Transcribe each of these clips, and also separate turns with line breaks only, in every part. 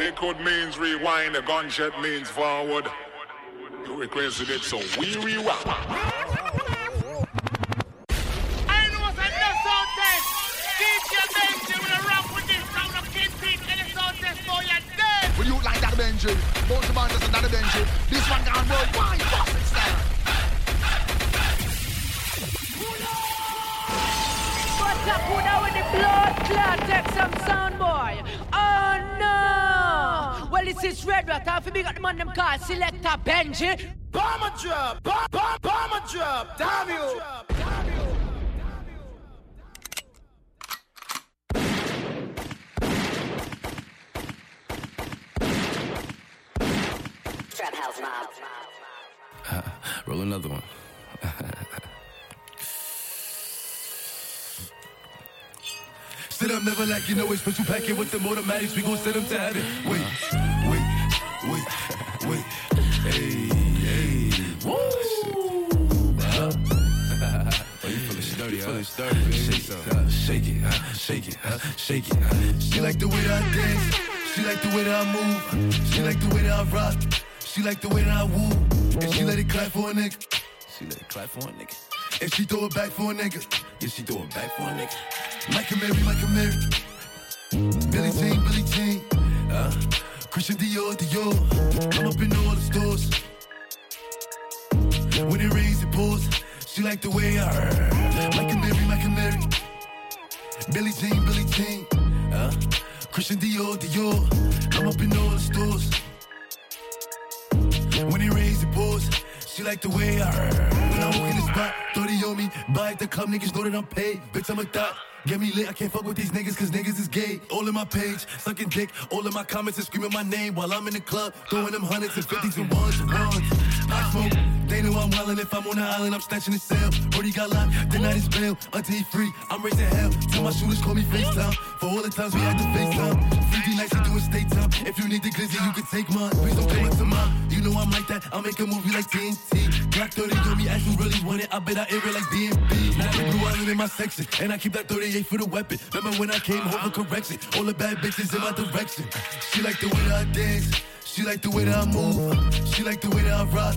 Liquid means rewind, the gunshot means forward. You requested it, so we rewind.
I know what's a no sound test. DJ Benji will rock with this round of Kid Pete and the sound test for your dead.
Will you like that Benji? Both the man doesn't that Benji. This one gone worldwide, fucking style.
What's up, who with the blood clot? Take some sound, boy. Oh no! Well, this is Red Rat. Half of me got the man them called Selector Benji.
Bomber drop, bomb, bomb, bomber drop, damn you.
Trap House Mob.
Roll another one. Sit up, never like you know it's special packet with them automatics. We gon' send them to heaven. Wait, wait, wait. Hey, hey. Woo! Oh, you feeling sturdy, feeling sturdy. Shake it, shake it, shake it, shake it. She like the way that I dance. She like the way that I move. She like the way that I rock. She like the way that I woo. And she let it clap for a nigga. She let it clap for a nigga. And she throw it back for a nigga. Yeah, she throw it back for a nigga. Like a Mary, like a Mary. Billy Jean, Billy Jean. Uh, Christian Dior, Dior. I'm up in all the stores. When it rains, it pours. She like the way I. Mike and Mary, Mike and Mary. Billy Jean, Billy Jean. Uh, Christian Dior, Dior. I'm up in all the stores. When it rains, it pours. She like the way I. When I walk in the spot, 30 on me. Buy at the club, niggas know that I'm paid. Bitch, I'm a thot. Get me lit, I can't fuck with these niggas cause niggas is gay. All in my page, sucking dick. All in my comments and screaming my name while I'm in the club. Throwing them hundreds and fifties and ones and ones. I smoke, they know I'm wildin'. If I'm on the island, I'm snatching his cell. Brody got locked, night is bail. Until he free, I'm raising hell. Till my shooters call me FaceTime. For all the times we had to FaceTime. 3D nights, we doing state time. If you need the glizzy, you can take mine. Please don't come up to mine. You know I'm like that. I'll make a movie like TNT. Glock 30 on me, ask who really want it. I bet I air it like DMB. Now the blue island in my section. And I keep that 38 for the weapon. Remember when I came home for correction? All the bad bitches in my direction. She like the way that I dance. She like the way that I move. She like the way that I rock.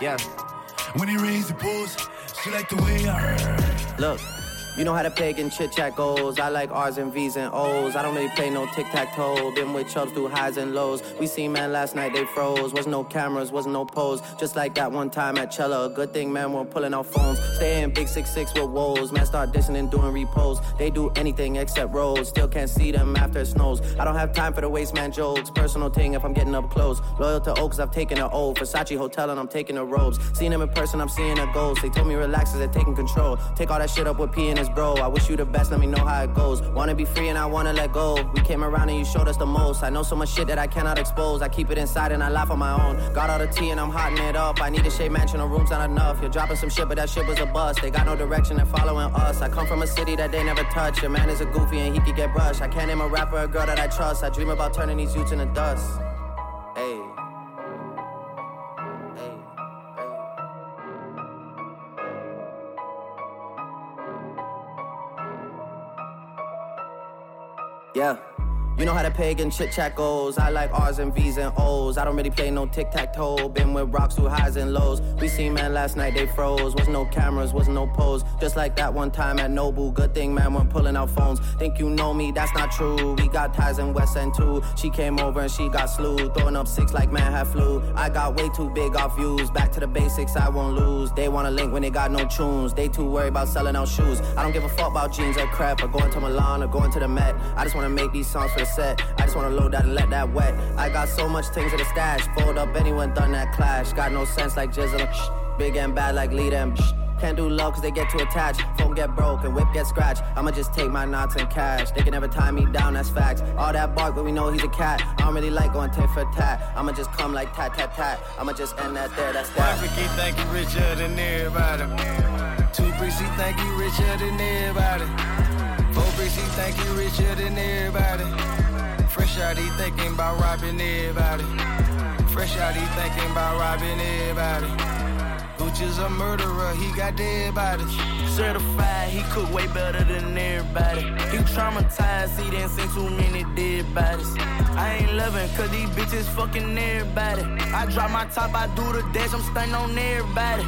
Yeah,
When it rains, it pours. She like the way I
look. You know how the pagan chit chat goes. I like R's and V's and O's. I don't really play no tic tac toe. Been with chubs through highs and lows. We seen man last night, they froze. Wasn't no cameras, wasn't no pose. Just like that one time at Cella. Good thing, man, we're pulling out phones. Stay in big six six with woes. Man, start dissing and doing repos. They do anything except rolls. Still can't see them after it snows. I don't have time for the waste man jokes. Personal thing if I'm getting up close. Loyal to Oaks, I've taken an O. Versace Hotel and I'm taking the robes. Seeing them in person, I'm seeing a ghost. They told me relax as they're taking control. Take all that shit up with P and his bro. I wish you the best, let me know how it goes. Wanna be free and I wanna let go. We came around and you showed us the most. I know so much shit that I cannot expose. I keep it inside and I laugh on my own. Got all the tea and I'm hotting it up. I need a shade mansion, a room's not enough. You're dropping some shit, but that shit was a bust. They got no direction, they're following us. I come from a city that they never touch. Your man is a goofy and he could get brushed. I can't name a rapper, a girl that I trust. I dream about turning these youths into dust. Hey. Hey. Yeah. You know how the pagan chit chat goes. I like R's and V's and O's. I don't really play no tic tac toe. Been with rocks through highs and lows. We seen man last night, they froze. Wasn't no cameras, wasn't no pose. Just like that one time at Nobu. Good thing, man, when pulling out phones. Think you know me, that's not true. We got ties in West End too. She came over and she got slew. Throwing up six like man had flu. I got way too big off views. Back to the basics, I won't lose. They wanna link when they got no tunes. They too worried about selling out shoes. I don't give a fuck about jeans or crap or going to Milan or going to the Met. I just wanna make these songs for the set. I just wanna load that and let that wet. I got so much things in the stash. Fold up anyone done that clash. Got no sense like Jizzle. Big and bad like lead them. Can't do love cause they get too attached. Phone get broke and whip get scratched. I'ma just take my knots and cash. They can never tie me down, that's facts. All that bark, but we know he's a cat. I don't really like going tit for tat. I'ma just come like tat tat tat. I'ma just end that there, that's that.
One freaky think he richer than everybody. Two bricks, he think he richer than everybody. Four bricks, he think he richer than everybody. Fresh out, he thinking about robbing everybody. Fresh out, he thinking about robbing everybody. Gooch is a murderer, he got dead bodies.
Certified, he cook way better than everybody. He traumatized, he didn't see too many dead bodies. I ain't loving, cause these bitches fucking everybody. I drop my top, I do the dash, I'm stunning on everybody.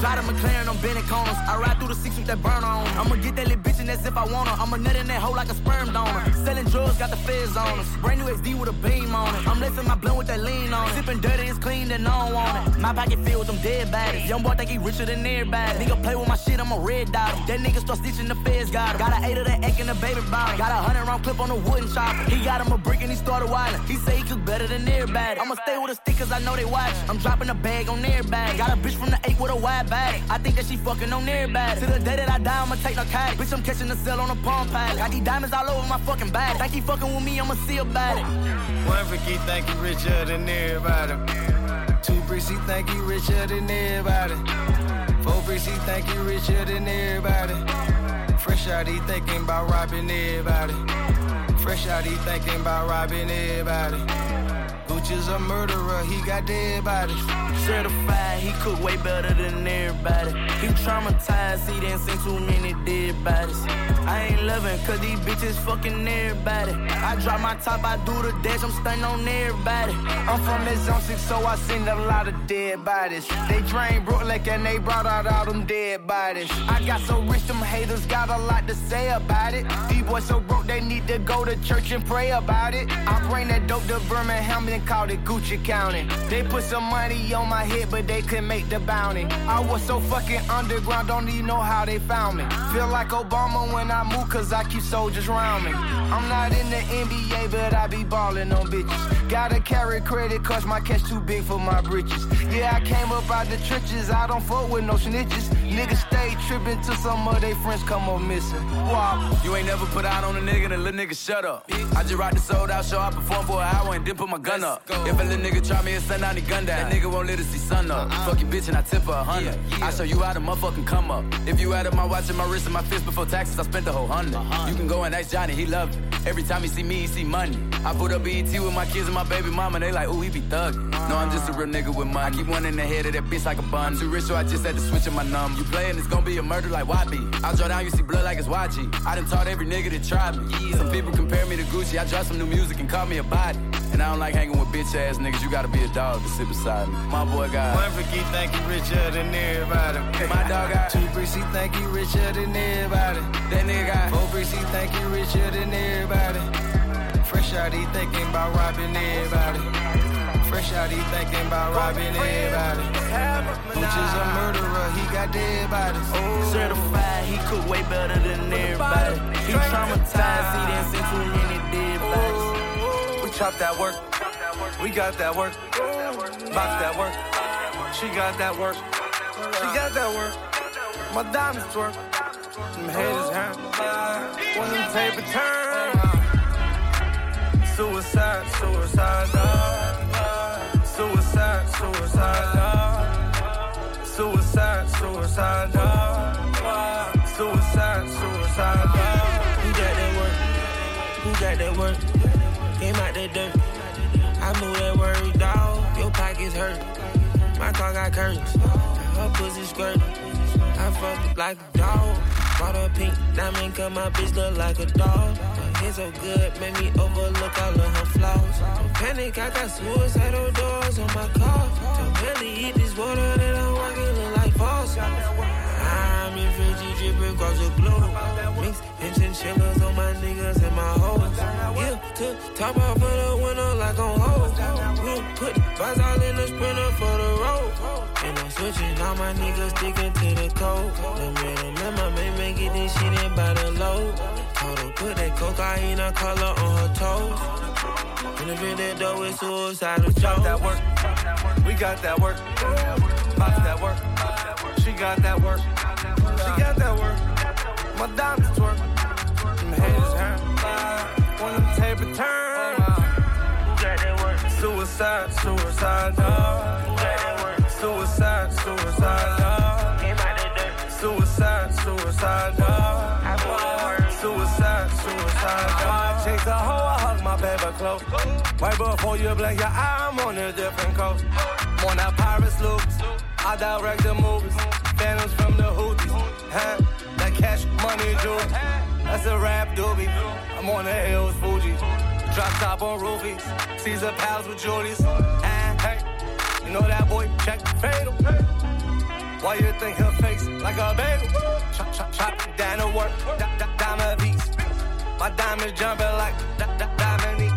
Drive the McLaren, I'm bending corners. I ride through the six with that burner on. I'ma get that little bitch and that's if I want her. I'ma nut in that hole like a sperm donor. Selling drugs, got the feds on us. Brand new XD with a beam on it. I'm lacing my blunt with that lean on it. Sipping dirty, it's clean, then I don't want it. My pocket filled with them dead bodies. Young boy think he richer than everybody. Nigga play with my shit, I'm a red dot. That nigga start stitching the feds got him. Got an eight of that egg in the baby bottle. Got a hundred round clip on the wooden chopper. He got him a brick and he started wildin'. He say he cook better than everybody. I'ma stay with a stick cause I know they watch. I'm dropping a bag on everybody. Got a bitch from the eight with a wide bag. I think that she fucking on everybody. To the day that I die, I'ma take no cash. Bitch, I'm catching the cell on a palm pad. Got these diamonds all over my fucking back. Think he fucking with me, I'ma see about it.
One freaky think he richer than everybody. Two bricks, he think he richer than everybody. Four bricks, he think he richer than everybody. Fresh out, he thinking about robbing everybody. Fresh out, he thinking about robbing everybody. Gooch is a murderer, he got dead bodies.
Certified, he cook way better than everybody. He traumatized, he didn't see too many dead bodies. I ain't loving, cause these bitches fucking everybody. I drop my top, I do the dash, I'm stunning on everybody.
I'm from the zone six, so I seen a lot of dead bodies. They drained Brooklyn and they brought out all them dead bodies. I got so rich, them haters got a lot to say about it. These boys so broke, they need to go to church and pray about it. I bring that dope to Birmingham and called it Gucci County. They put some money on my head, but they couldn't make the bounty. I was so fucking underground, don't even know how they found me. Feel like Obama when I move, cause I keep soldiers around me. I'm not in the NBA, but I be ballin' on bitches. Gotta carry credit, cause my cash too big for my britches. Yeah, I came up out the trenches, I don't fuck with no snitches. Niggas stay trippin' till some of their friends come up missing. Wow.
You ain't never put out on a nigga, then little nigga shut up. I just rock the sold out show, I perform for an hour and then put my gun up. If a little nigga try me and send out the gun down, that nigga won't let us see sun up. Uh-uh. Fuck your bitch and I tip her a hundred. I show you how to motherfucking come up. If you added my watch and my wrist and my fist before taxes, I spent the whole hundred. You can go and ask Johnny, he love it. Every time he see me, he see money. I put up BET with my kids and my baby mama, they like, ooh, he be thuggin'. No, I'm just a real nigga with money. I keep one in the head of that bitch like a bun. Too rich, so I just had to switch in my number. You playin', it's gonna be a murder like YB. I draw down, you see blood like it's YG. I done taught every nigga that tried me. Yeah. Some people compare me to Gucci. I drop some new music and call me a body. And I don't like hanging with bitch ass niggas. You gotta be a dog to sit beside me. My boy got
One freaky think he richer than everybody.
my dog got
Two bricks, he think he richer than everybody.
that nigga got
Four bricks, he think he richer than everybody. Fresh out, he thinking about robbing everybody. Fresh out, he thinking about robbing everybody. Gucci is a murderer, he got dead bodies.
Certified, he cook way better than everybody. He traumatized, he didn't see too many dead bodies.
We chop that work. We got that work. Box that work. She got that work. She got that work. My diamonds work. Them haters hurt. When them tape return. Suicide, suicide, dog. Suicide, suicide. Suicide, suicide. Suicide.
Who got that work? Who got that work? Came out that dirt. I move that word, dog. Your pockets hurt. My car got curtains. Her pussy squirt. I fucked like a dog. Bought a pink diamond, cause my bitch look like a dog. Her hair so good, made me overlook all of her flaws. Don't panic, I got suicidal doors on my car. Don't barely eat this water that I'm walking look like false. I'm in Fiji dripping across the globe. Mix and chinchillas on my niggas and my hoes. Yeah, to top off of the window like on hold. We'll put vibes all in the sprinter for the road. And I'm switching all my niggas sticking to the code. Them rhythm and my main man get this shit in by the load. Told her put that cocaine color on her toes. And if it that dough is suicidal joke.
that work. We got that work. Box that work. She got that work.
She got that work. My diamonds twerk. Them haters hurt. When them taper turn. Who got that work? Suicide, suicide, dog. Who got that work? Suicide, suicide, dog. Came out the dirt. Suicide, suicide, put. Suicide, suicide, dog. Chase a hoe, I hug my baby close. Right before you blink your eye, I'm on a different coast. I'm on that Paris loop. I direct the movies. Phantoms from the Houthis. Huh? That cash money jewelry. That's a rap doobie. I'm on the hills, Fuji. Drop top on roofies. Caesar pals with Julius. And hey, you know that boy, check fatal. Why you think her face like a bagel? Chop, chop, chop, down to work. Diamond V's. My diamonds jumping like E.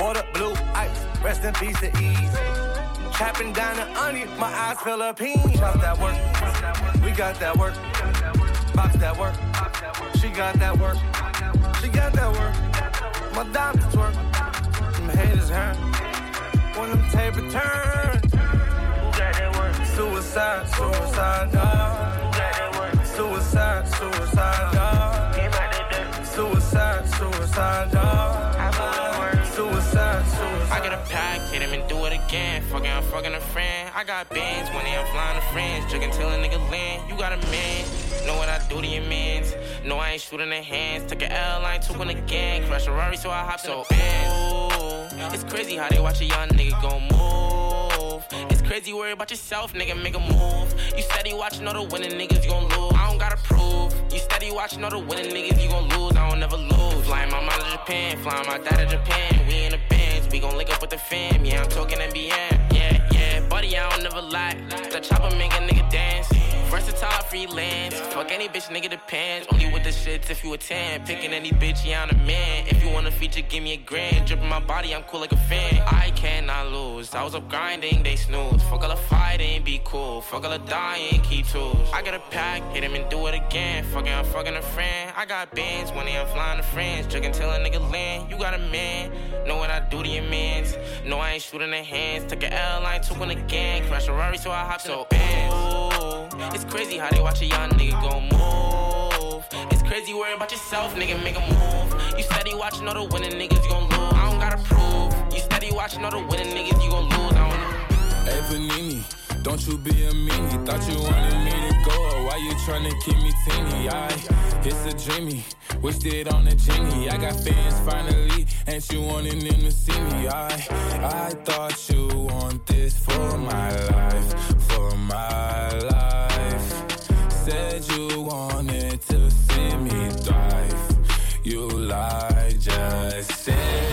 Water, blue, ice. Rest in peace to ease. Trapping down the onion, my eyes Philippines. Chop that work. We got that work. Box that work. She got that work. She got that work. My diamonds twerk. Them haters hurt. When them taper turn. Work? Suicide, suicide, dog. Work? Suicide, suicide, dog. Suicide, suicide, dog.
Get a pack, hit him and do it again. Fucking, I'm fucking a friend. I got bands, money, I'm flying to friends. Drinking till a nigga land. You got a man. Know what I do to your mans. No, I ain't shooting the hands. Took an L, I ain't took one again. Crash a Rari, so I hop so in. It's crazy how they watch a young nigga go move. It's crazy, worry about yourself, nigga, make a move. You steady watching all the winning niggas, you gon' lose. I don't gotta prove. You steady watching all the winning niggas, you gon' lose. I don't never lose. Flying my mom to Japan, flying my dad to Japan. We in the bands, we gon' link up with the fam. Yeah, I'm talking NBA. Yeah, yeah, buddy, I don't never lie. The chopper make a nigga dance. Versatile freelance. Fuck any bitch, nigga depends. Only with the shits if you a 10. Picking any bitch, yeah, I'm a man. If you want a feature, give me a grand. Dripping my body, I'm cool like a fan. I cannot lose. I was up grinding, they snooze. Fuck all the fighting, be cool. Fuck all the dying, keep tools. I got a pack, hit him and do it again. Fucking, I'm fucking a friend. I got bands, money, I'm flying to friends. Drinking till a nigga land. You got a man. Know what I do to your mans. No, I ain't shooting the hands. Took an L, I ain't took one again. Crash a Rari, so I hopped so in. It's crazy how they watch a young nigga go move. It's crazy worry about yourself, nigga, make a move. You steady watching all the winning niggas, you gon' lose. I don't gotta prove. You steady watching all the winning niggas, you gon' lose. I don't know.
Hey, Panini, don't you be a meanie. Thought you wanted me to go. Why you tryna keep me teeny? I, it's a dreamy. Wished it on a genie. I got fans finally. Ain't you wanting them to see me? I, I thought you want this for my life. For my life. Said you wanted to see me thrive. You lied, just say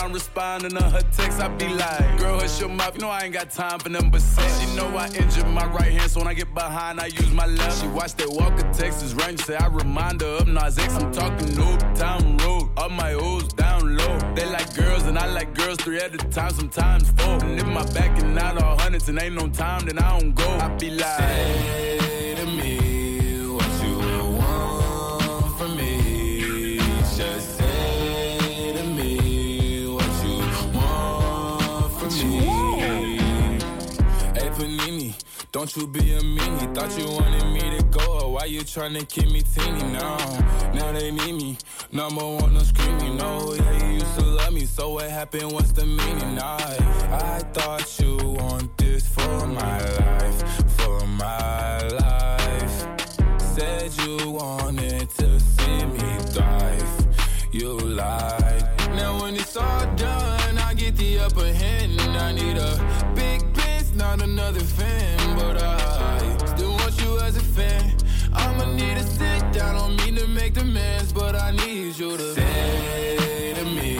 I'm responding to her texts. I be like, girl, hush your mouth. You know I ain't got time for nothing but sex. She know I injured my right hand, so when I get behind, I use my left. She watch that Walker Texas Ranger, say I remind her of Nas X. I'm talking Noob Town Road, all my O's down low. They like girls and I like girls three at a time, sometimes four. And if my back and out all hundreds and ain't no time, then I don't go. I be like,
Say to me don't you be a meanie. Thought you wanted me to go. Why you tryna keep me teeny now? Now they need me. Number one, no screaming. No, yeah, you used to love me. So what happened? What's the meaning? I, I need you to say to me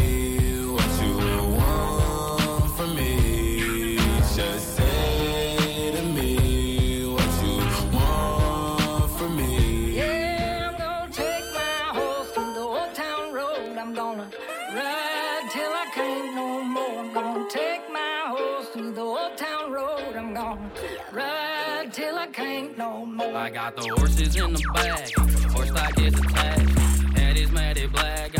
what you want from me. Just say to me what you want from me.
Yeah, I'm gonna take my horse to the old town road. I'm gonna ride till I can't no more. I'm gonna take my horse to the old town road. I'm gonna ride till I can't no more.
I got the horses in the back, horse stock is attached. Matted black,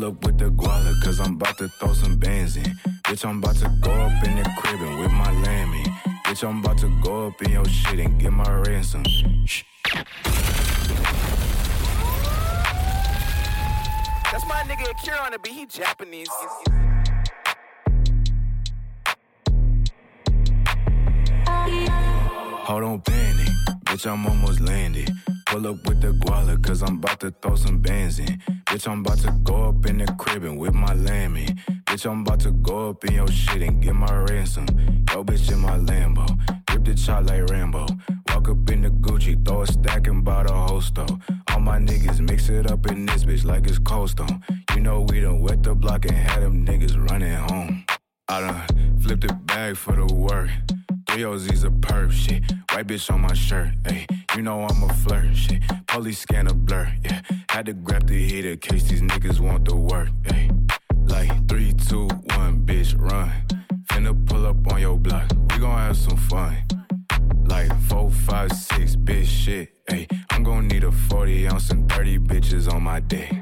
Pull up with the guala, cause I'm about to throw some bands in. Bitch, I'm about to go up in the crib and with my lammy. Bitch, I'm about to go up in your shit and get my ransom. Shh.
That's my nigga Akira on the beat. He Japanese.
Hold on, panic. Bitch, I'm almost landed. Pull up with the guala, cause I'm about to throw some bands in. Bitch, I'm about to go up in the crib and with my lammy. Bitch, I'm about to go up in your shit and get my ransom. Yo, bitch, in my Lambo. Grip the chop like Rambo. Walk up in the Gucci, throw a stack and buy the whole store. All my niggas mix it up in this bitch like it's Cold Stone. You know we done wet the block and had them niggas running home. I done flipped the bag for the work. Three OZ's a perv, shit. White bitch on my shirt, ayy. You know I'm a flirt shit. Police scanner blur, yeah. Had to grab the heater case these niggas want the work, ayy. Like three, two, one, bitch, run. Finna pull up on your block. We gon' have some fun. Like four, five, six, bitch shit, ayy. I'm gon' need a 40 ounce and 30 bitches on my dick.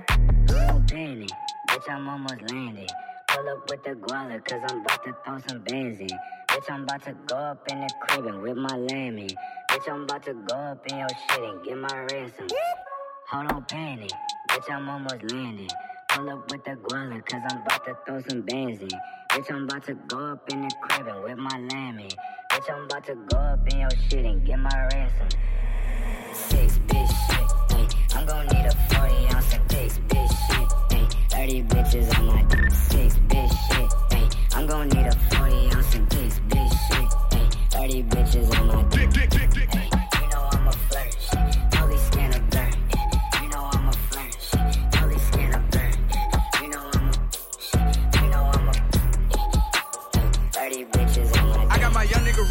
Danny, bitch, I'm almost landed. Pull up with the guala, cause I'm about to throw some bands in. Bitch, I'm about to go up in the crib and with my lammy. Bitch, I'm about to go up in your shit and get my ransom. Hold on, panic. Bitch, I'm almost landed. Pull up with the guala, cause I'm about to throw some bands in. Bitch, I'm about to go up in the crib and with my lammy. Bitch, I'm about to go up in your shit and get my ransom. Six bitch shit, ayy. I'm gon' need a 40 ounce of six bitch shit, ayy. 30 bitches on my dick, six bitch shit, ayy. I'm gon' need a 40 ounce six bitch shit, eh, eh. ayy. 30 bitches on my dick, ayy. You know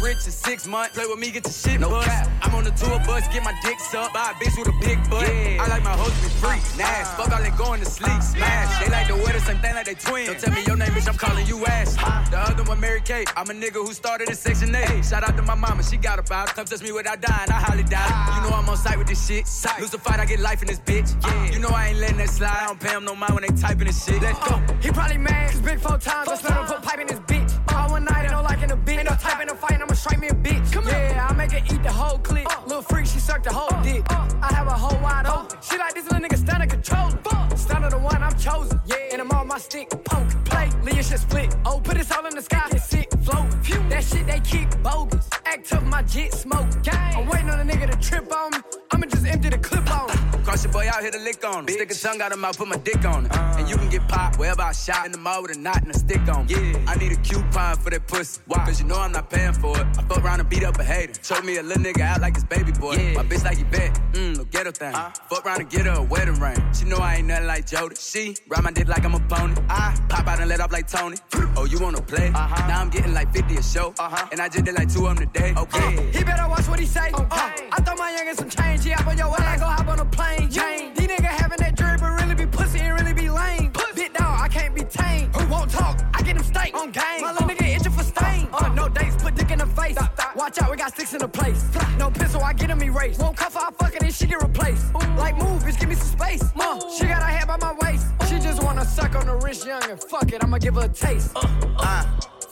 rich in six months. Play with me, get your shit no bust. I'm on the tour bus, get my dick sucked by a bitch with a big butt. I like my hoes to be free. Nash, uh-huh. fuck all that going to sleep. Uh-huh. Smash, they like to wear the same thing like they twins. Don't tell me your name, bitch, I'm calling you Ash. Uh-huh. The other one, Mary Kate. I'm a nigga who started in Section 8. Shout out to my mama, she got about it. Come touch me without dying, I highly doubt it. You know I'm on site with this shit. Lose a fight, I get life in this bitch. Yeah. You know I ain't letting that slide. I don't pay him no mind when they typing this shit. Let's go.
He probably mad, cause big four times, I smell him put pipe in his bitch. All one night, ain't no like in a bitch. Ain't no type in a fight, I'ma strike me a bitch. Come yeah, I make her eat the whole clip. Uh. Little freak, she sucked the whole uh. dick. Uh. I have a whole wide open. She like this little nigga stand and control. Stand the one I'm chosen. Yeah, and I'm on my stick. Poke, play, Leah shit split. Oh, put this all in the sky, it's sick, float. That shit they keep bogus. Act tough, my jet smoke. I'm waiting on a nigga to trip on me. I'ma just empty the clip on him.
Cross your boy out here to lick on him. Stick a tongue out of mouth, put my dick on it. And you can get popped wherever I shot in the mall with a knot and a stick on me. Yeah. I need a coupon for that pussy. Why? Cause you know I'm not paying for it. I fuck around and beat up a hater. Choke me a little nigga out like his baby boy. My bitch like he bet. Mmm, no ghetto thing. Uh. Fuck around and get her a wedding ring. She know I ain't nothing like Jody. She ride my dick like I'm a pony. I pop out and let off like Tony. Oh, you wanna play? Uh-huh. Now I'm getting like 50 a show. And I just did like two of them today. Okay.
He better watch what he say. Uh, I throw my youngin' some change. He up on your ass. Go hop on a plane. Chain. These niggas having that drip, but really be pussy and really be lame. Big dog, I can't be tamed. Who won't talk? I get him steak on game. My little nigga itching for stain. Uh, no dates, put dick in the face. Watch out, we got sticks in the place. No pistol, I get him erased. Won't cuff her, I fuck it and she get replaced. Like move, bitch, give me some space. Uh, she got her head by my waist. She just wanna suck on the wrist young and fuck it, I'ma give her a taste.
Uh,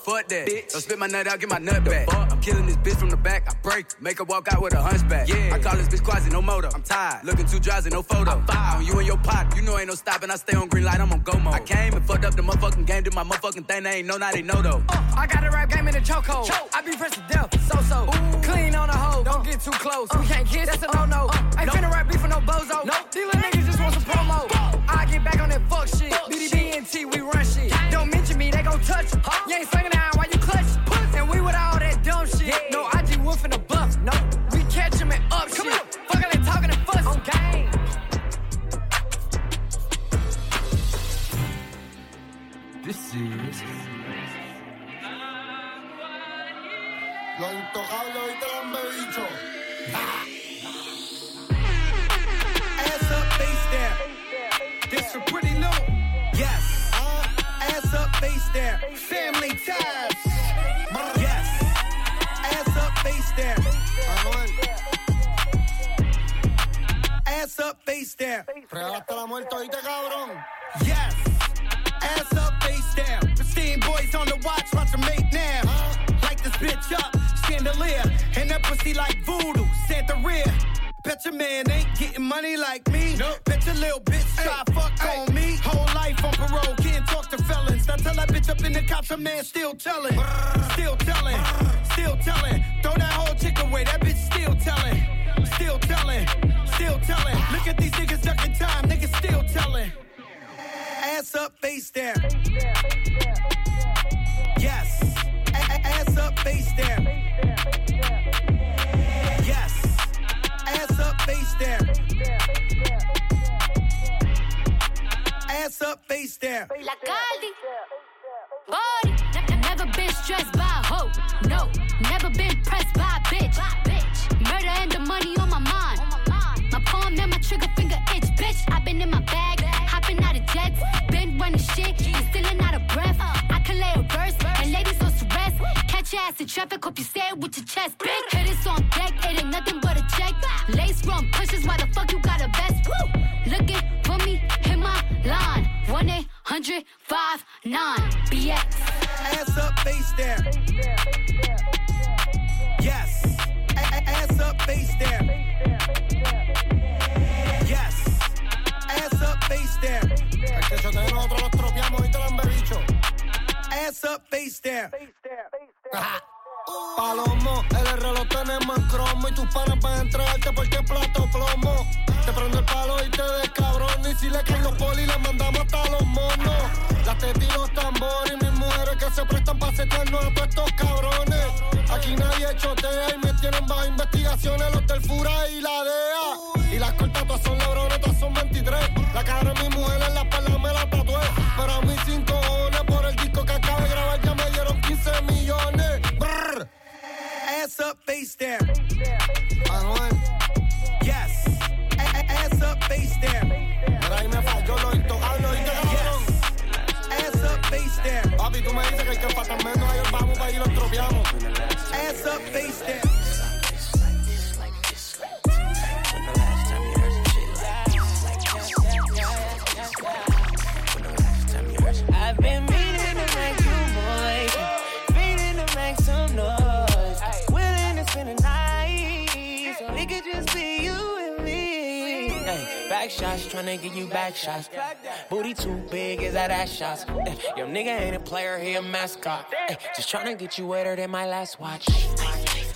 fuck that. Don't spit my nut out, get my nut back. I'm killing this bitch from the back, I break. Make her walk out with a hunchback. Yeah. I call this bitch quasi, no motor. I'm tired. Looking too drowsy, no photo. On you and your pot, you know ain't no stopping. I stay on green light, I'm on go mode. I came and fucked up the motherfucking game, did my motherfucking thing. They ain't know, now they know though.
Uh, I got a rap game in the chokehold. I be pressed to death, so so. Clean on the hoe, don't get too close. we uh, can't kiss, that's a uh, no no. Ain't finna rap beef for no bozo. These little niggas just want some promo. I get back on that fuck shit. BDB and T, we run shit. Don't mention me, they touch you. You ain't slinging down while you clutch. And we with all that dumb shit. No IG wolf in the buff. No, we catch him and up Come shit. Fucking and talking and fuss. On game.
This is.
Lo intocable, ahorita lo han bebicho.
Ass up, face down. This for pretty face down. Family ties. Yes. Ass up, face down. Ass up, face down.
Regalaste la muerte, oíste, cabrón.
Yes. Ass up, face down. Pristine boys on the watch, watch them make now. Light this bitch up, chandelier. And that pussy like voodoo, Santería. Bet your man ain't getting money like me. Bet your little bitch try fuck on me. Whole life on parole, can't talk to felons. Now tell that bitch up in the cops, a man still telling. Still telling, still telling. Throw that whole chick away, that bitch still telling. Still telling, still telling. Look at these niggas ducking time, niggas still telling. Ass up, face down. Yes. Ass up, face down. Ass up, face down. Ass up, face down.
La Caldi. Body. Ne- ne- Never been stressed by a hoe. No. Never been pressed by a bitch. Murder and the money on my mind. My palm and my trigger finger itch. Bitch, i been in my bag. Hopping out of jets. Been running shit. And stealing out of breath. I can lay a verse. And ladies on rest. Catch your ass in traffic. Hope you say it with your chest. Bitch, hit it on deck. It ain't nothing but check. Lace run pushes. Why the fuck you got a vest? Woo! Looking for me. Hit my line. 1 800 59 BX.
Ass up, face down. Yes. Ass up, face down. Yes. Ass up, face down.
El que se te nosotros los tropeamos, ahorita lo han bebicho.
Ass up, face down.
Palomo, el R lo tenemos en cromo y tus panas van a entregarte porque es plato plomo. Te prendo el palo y te descabrón y si le caen los polis les mandamos hasta los monos. Las tetas los tambores y mis mujeres que se prestan para setearnos a todos estos cabrones. Aquí nadie chotea y me tienen bajo investigaciones los del y la DEA. Y las cortas todas son lebrones, todas son 23. La cara de mi mujer en la espalda
Ass up, face down. Yes. A- a- ass up, face down.
Pero ahí me falló lo intocable, ¿oíste, cabrón?
Ass up, face down.
Papi, tú me dices que hay que empatar menos, ahí vamos para ahí los tropeamos.
Ass up, face down.
I've been back shots, tryna get you back shots. Booty too big, is that ass shots? Eh, Your nigga ain't a player, he a mascot. Eh, Just tryna get you wetter than my last watch.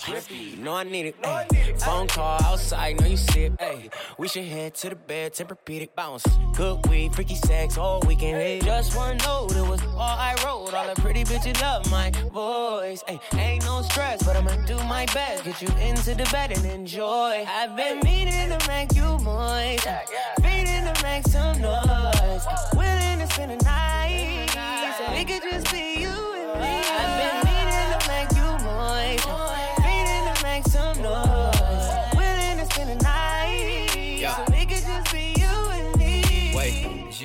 You know I need it. Ay. Phone call outside, know you sip. Ay. We should head to the bed, Tempur-Pedic bounce. Good weed, freaky sex all weekend. Ay. Just one note, it was all I wrote. All the pretty bitches love my voice. Ay. Ain't no stress, but I'ma do my best. Get you into the bed and enjoy. I've been meaning to make you moist. Feeding to make some noise. Willing to spend the night. So we could just be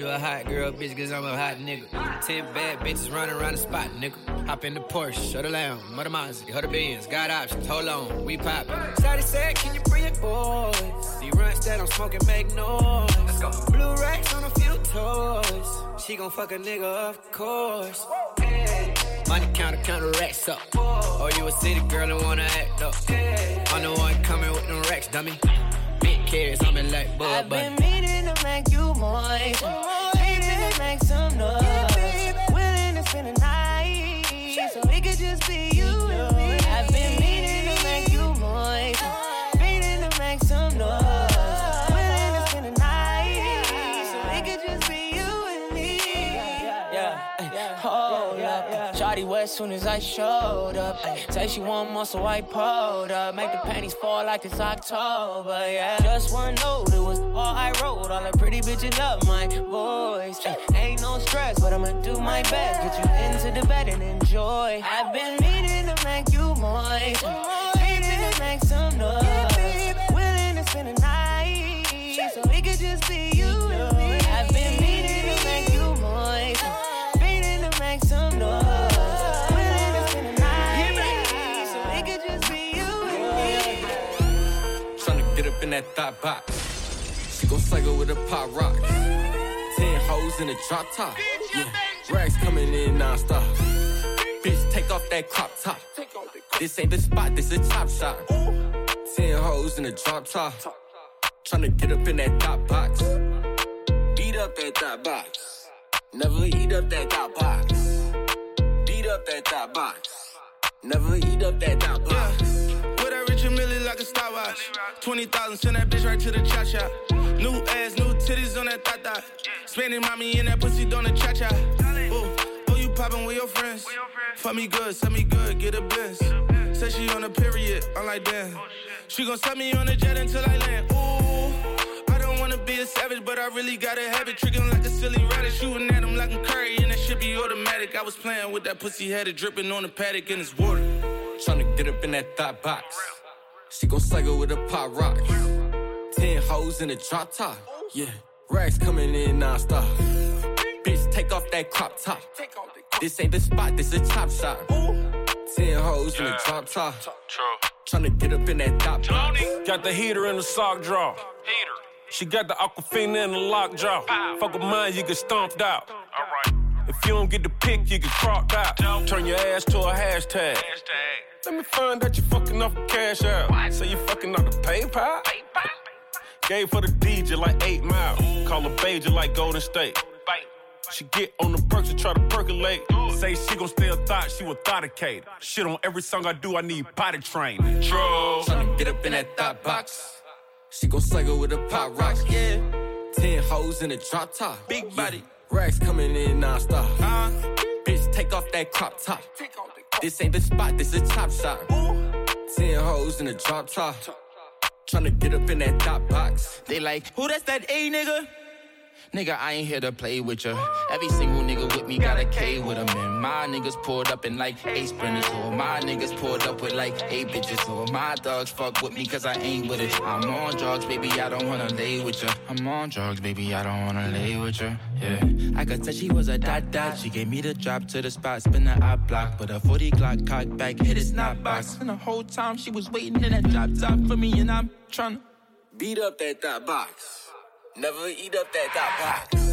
you
a hot girl, bitch, cause I'm a hot nigga. Ten bad bitches running around the spot, nigga. Hop in the Porsche, show the lamb, mother Mazda, hold the Benz, got options, hold on, we poppin'. Shawty said, can you bring your boys? The runs that I'm smoking make noise. Let's go. Blue racks on a few toys. She gon' fuck a nigga, of course. Hey. Money counter, counter racks up. Or oh, you a city girl and wanna act up. I'm the one coming with them racks, dummy. Big carrots, I'm in like Bud
I've been meaning to make you moist. Make some noise. Willing to spend the night. So we could just be you and me. I've been meaning to make you moist. Feeding to make some noise. Shawty wet soon as I showed up. ay. Say she want more, so I pulled up. Make the panties fall like it's October, yeah. Just one note, it was all I wrote. All the pretty bitches love my voice. Ain't no stress, but I'ma do my best. Get you into the bed and enjoy. I've been meaning to make you moist. Feeding to make some noise. Willing to spend the night.
In that thought box. She gon' cycle with a pop rock. Ten hoes in a drop top. Yeah. Rags coming in non-stop. Bitch, take off that crop top. This ain't the spot, this a top shop. Ten hoes in a drop top. Tryna get up in that thought box. Beat up that thought box. Never eat up that thought box. Beat up that thought box. Never eat up that thought box.
Like a stopwatch. 20,000, send that bitch right to the cha cha. New ass, new titties on that thot thot. Spending mommy in that pussy doing the cha cha. Ooh, oh, you poppin' with your friends. Fuck me good, set me good, get a Benz. Say she on a period, I'm like, damn. She gon' set me on a jet until I land. Ooh, I don't wanna be a savage, but I really got a habit. Tricking like a silly rabbit, shooting at him like I'm Curry, and that shit be automatic. I was playing with that pussy headed, dripping on the paddock in his water.
Tryna get up in that thought box. She gon' cycle with a pop rock. Ten hoes in a drop top. Yeah. racks coming in non-stop. Bitch, take off that crop top. This ain't the spot, this a chop shop. Ten hoes in a drop top. Tryna get up in that thought box.
Got the heater in the sock drawer. She got the aquafina in the lock jaw. Fuck with mine, you get stomped out. If you don't get the pick, you get cropped out. Turn your ass to a hashtag. hashtag. Let me find out you fucking off the cash out. Say you fucking off the PayPal. Gave for the DJ like 8 Mile. Call her Baja like Golden State. She get on the perks and try to percolate. Say she gon' stay a thought, she will thoughticate. Shit on every song I do, I need potty train. True.
Tryna get up in that thought box. She gon' cycle with a pop rock. Yeah. Ten hoes in a drop top. Big body. Racks coming in non-stop. Bitch, take off that crop top. This ain't the spot, this a top shop. Ten hoes in a drop top. Tryna get up in that top box.
They like, who that's that A nigga? Nigga, I ain't here to play with ya. Every single nigga with me got a K with him. And my niggas pulled up in like eight sprinters. Or my niggas pulled up with like eight bitches. Or my dogs fuck with me cause I ain't with it. I'm on drugs, baby, I don't wanna lay with ya. I'm on drugs, baby, I don't wanna lay with ya. Yeah. I could tell she was a dot dot. She gave me the drop to the spot, spin the eye block. But a 40 Glock cock back, hit his snap box. And the whole time she was waiting in that drop top for me. And I'm tryna
Beat up that thought box. Never eat up that thought box.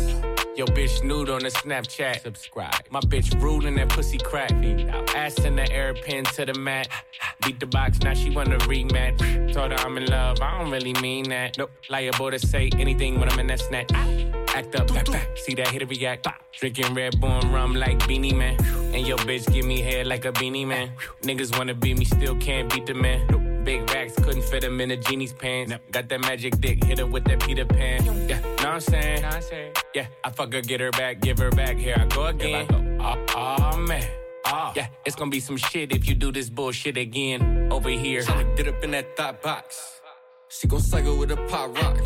Yo, bitch nude on the Snapchat. Subscribe. My bitch ruling that pussy crack. Ass in the air, pin to the mat. Beat the box, now she wanna rematch. Told her I'm in love, I don't really mean that. Nope. Liable to say anything when I'm in that snatch.
act up, back, back. See that hit a react. Drinking Red Bull and rum like Beenie Man. And yo, bitch give me head like a beanie man. Niggas wanna beat me, still can't beat the man. Big racks couldn't fit him in a genie's pants. Got that magic dick, hit her with that Peter Pan. Yeah, know what I'm saying? Yeah, I fuck her, get her back, give her back. Here I go again. Oh, oh man. Oh. Yeah, it's gonna be some shit if you do this bullshit again over here.
Tryna get up in that thought box. She gon' cycle with a pot rock.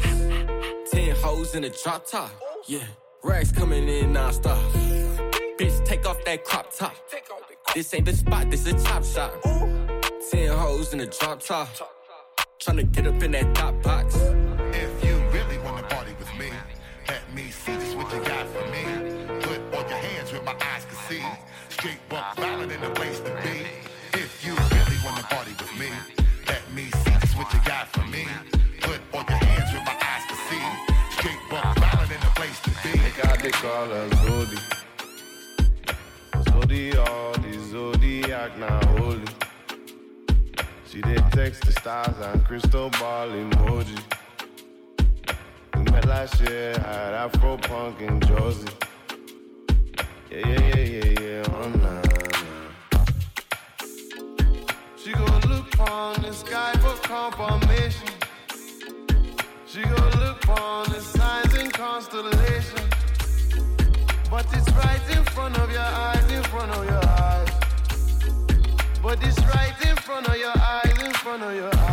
Ten hoes in a drop top. Yeah, rags coming in non-stop. Bitch, take off that crop top. This ain't the spot, this a chop shop. Ten hoes in a drop top. Tryna get up in that thought box.
If you really wanna party with me, let me see just what you got for me. Put all your hands where my eyes can see. Straight buck violent in the place to be. If you really wanna party with me, let me see just what you got for me. Put all your hands where my eyes can see. Straight buck violent in the place to be.
Nigga, they call her Zodi. Zodiac, the Zodiac now holy. She did text the stars and crystal ball emoji. We met last year, had Afro Punk and Josie. Yeah, yeah, yeah, yeah, yeah, oh nah, nah. She gon' look on the sky for confirmation. She gon' look on the signs and constellations. But it's right in front of your eyes, in front of your eyes. But it's right in front of your in front of your eyes.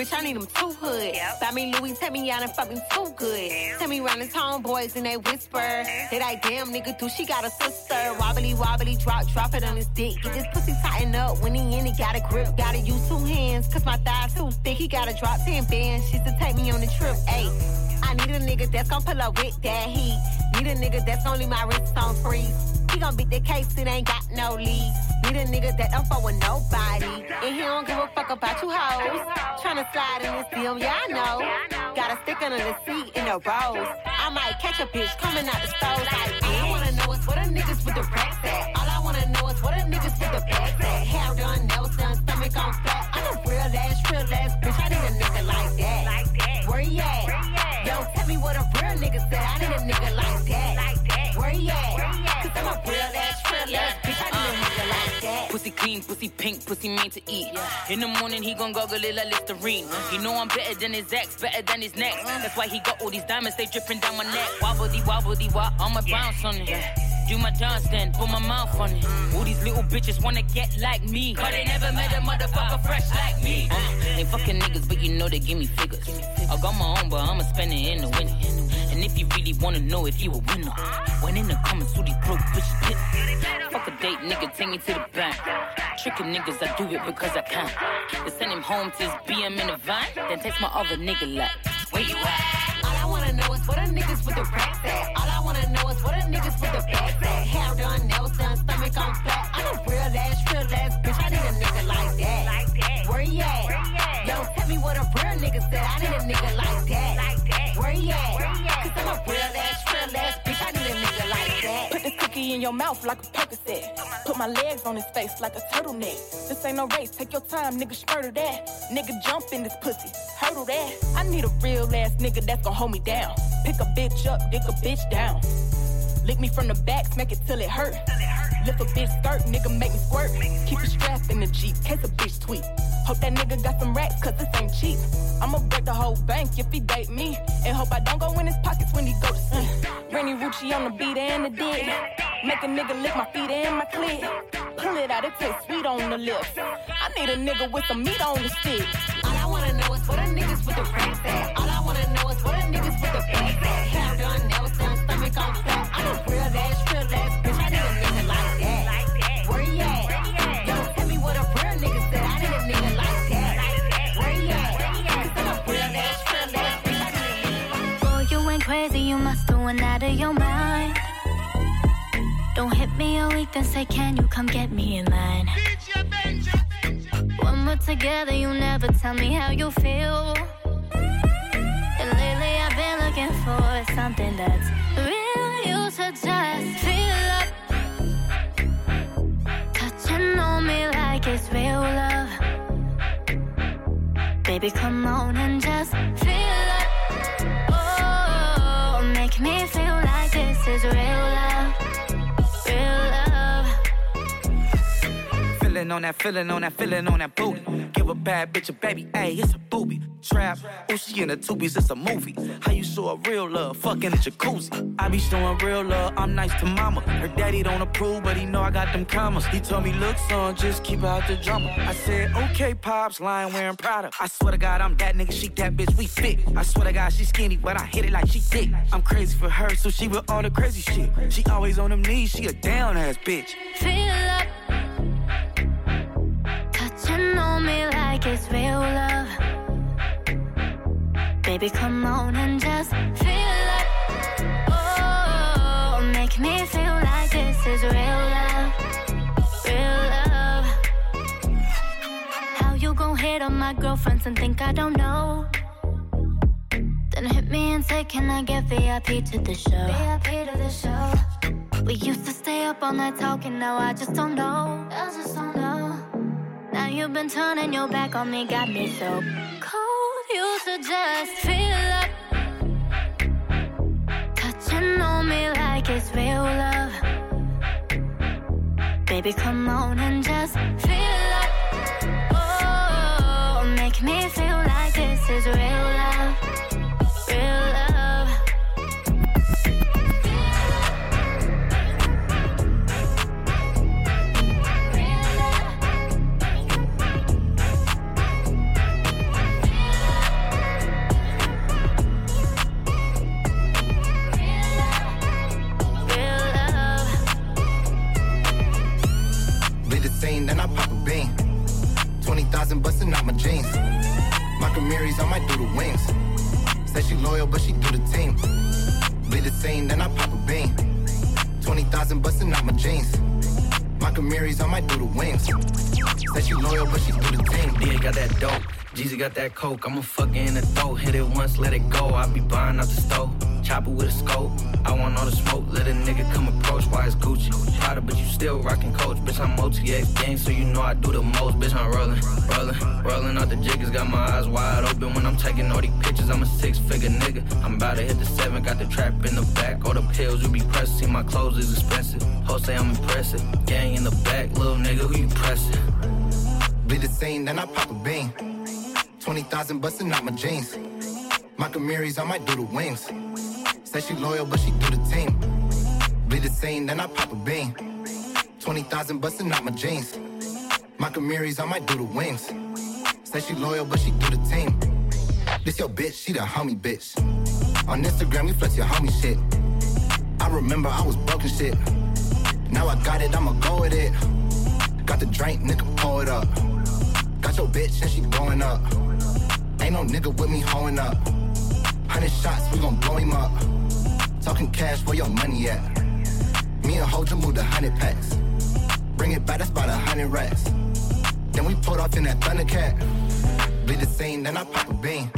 Bitch, I need them two hood. Buy me Louis, take me out and fuck me too good. Tell me round his homeboys and they whisper. They like, damn, nigga, do she got a sister? Wobbly, wobbly, drop, drop it on his dick. Get this pussy tighten up when he in it. Got a grip, gotta use two hands. Cause my thighs too thick. He gotta drop 10 bands. She's to take me on the trip, ayy. Need a nigga that's gon' pull up with that heat. Need a nigga that's only my wrist on freeze. He gon' beat the case, it ain't got no lead. Need a nigga that don't fuck with nobody. And he don't give a fuck about you hoes. Tryna slide in this deal, yeah, I know. Got a stick under the seat in the rose. I might catch a bitch coming out the stove like, all I wanna know is what a niggas with the racks at. All I wanna know is what a niggas with the bags at. Hair done, nails done, stomach on flat. I'm a real ass, real ass bitch. I need a nigga like that. Where he at? Yo, tell me what a real nigga said. I need a nigga like that. Where he at? Cause I'm a real ass, real
Pussy clean, pussy pink, pussy made to eat. In the morning, he gon' goggle it like Listerine. He uh-huh. know I'm better than his ex, better than his next. Uh-huh. That's why he got all these diamonds, they dripping down my neck. Wobbledy, wobbledy, wop, I'ma bounce on it. Do my dance then, put my mouth on it. Uh-huh. All these little bitches wanna get like me. Cause they never met a motherfucker fresh like me. Uh, they fucking niggas, but you know they give me figures. I got my own, but I'ma spend it in the winter. And if you really wanna know if you a winner, when in the comments, all these broke bitches hit. Fuck a date, nigga, take me to the bank. Tricking niggas, I do it because I can. They send him home to his BM in a van, then text my other nigga like, where you at?
All I wanna know is what a niggas with the racks at. All I wanna know is what a niggas with the bags at. Hair done, nails done, stomach on flat. I'm a real ass, real ass bitch. I need a nigga like that. Where he at? Yo, tell me what a real nigga said. I need a nigga like that. Where he at? Cause I'm
in your mouth like a Percocet. Put my legs on his face like a turtleneck. This ain't no race, take your time, nigga, murder that. Nigga, jump in this pussy, hurdle that. I need a real ass nigga that's gon' hold me down. Pick a bitch up, dick a bitch down. Lick me from the back, smack it till it hurt. Lift a bitch skirt, nigga make me squirt. Keep a strap in the Jeep, case a bitch tweet. Hope that nigga got some racks, cause this ain't cheap. I'ma break the whole bank if he date me. And hope I don't go in his pockets when he go to sleep. Rennie Rucci on the beat and the dick. Make a nigga lick my feet and my clit. Pull it out, it tastes sweet on the lips. I need a nigga with some meat on the stick.
All I wanna know is what a niggas with the racks at. All I wanna know is what a niggas with the bags at. Me a
then say, Can you come get me in line? When we're together, you never tell me how you feel. And lately, I've been looking for something that's real. You should just feel up. Touching on me like it's real love. Baby, come on and just feel up. Oh, make me feel like this is real love.
Feeling on that, feeling on that, feeling on that booty. Give a bad bitch a baby, ayy, it's a booby. Trap, oh, she in the tubies, it's a movie. How you show a real love, fucking a jacuzzi. I be showing real love, I'm nice to mama. Her daddy don't approve, but he know I got them commas. He told me, look, son, just keep out the drama. I said, okay, pops, lying wearing Prada. I swear to God, I'm that nigga, she that bitch, we fit. I swear to God, she skinny, but I hit it like she thick. I'm crazy for her, so she with all the crazy shit. She always on them knees, she a down ass bitch.
Feel up. Real love. Baby, come on and just feel up. Oh, make me feel like this is real love. Real love. How you gon' hit on my girlfriends and think I don't know? Then hit me and say, Can I get VIP to the show? VIP to the show. We used to stay up all night talking, now I just don't know. I just don't know. You've been turning your back on me, got me so cold. You should just feel up. Touching on me like it's real love. Baby, come on and just feel up. Oh, make me feel like this is real love.
Scene, then I pop a bean. 20,000 busting out my jeans. My Camaries, I might do the wings. Said she loyal, but she do the team.
Bleed the scene, then I pop a bean. 20,000 busting out my jeans. My Camaries, I might do the wings. Said she loyal, but she do the team.
Yeah, got that dope. Jeezy got that coke. I'ma fuck in the throat. Hit it once, let it go. I be buying out the stove. Chopper with a scope. I want all the smoke. Let a nigga come approach. Why it's Gucci? Prada, but you still rockin' coach. Bitch, I'm OTX gang, so you know I do the most. Bitch, I'm rollin', rollin', rollin' out the jiggers. Got my eyes wide open when I'm taking all these pictures. I'm a six figure nigga. I'm about to hit the seven. Got the trap in the back. All the pills you be pressing. My clothes is expensive. Hoes say I'm impressive. Gang in the back, little nigga, who you pressin'?
Bleed the scene, then I pop a bean. 20,000 busting out my jeans. My Camaries, I might do the wings. Said she loyal, but she do the team. Bleed the same, then I pop a bean. 20,000 busting out my jeans. My Camaries, I might do the wings. Said she loyal, but she do the team. This your bitch, she the homie bitch. On Instagram, you flex your homie shit. I remember I was broken shit. Now I got it, I'ma go with it. Got the drink, nigga, pour it up. Got your bitch and she blowing up. Ain't no nigga with me hoeing up. Hundred shots, we gon' blow him up. Talking cash, where your money at? Me and Hoja moved a hundred packs. Bring it back, that's about a hundred racks. Then we pulled off in that Thundercat. Bleed the scene, then I pop a bean.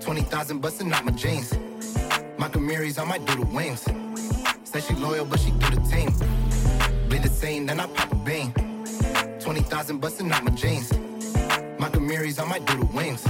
20,000 busting out my jeans. My Camaries, I might do the wings. Say she loyal, but she do the team. Bleed the scene, then I pop a bean. 20,000 busting out my jeans. My Camaries, I might do the wings.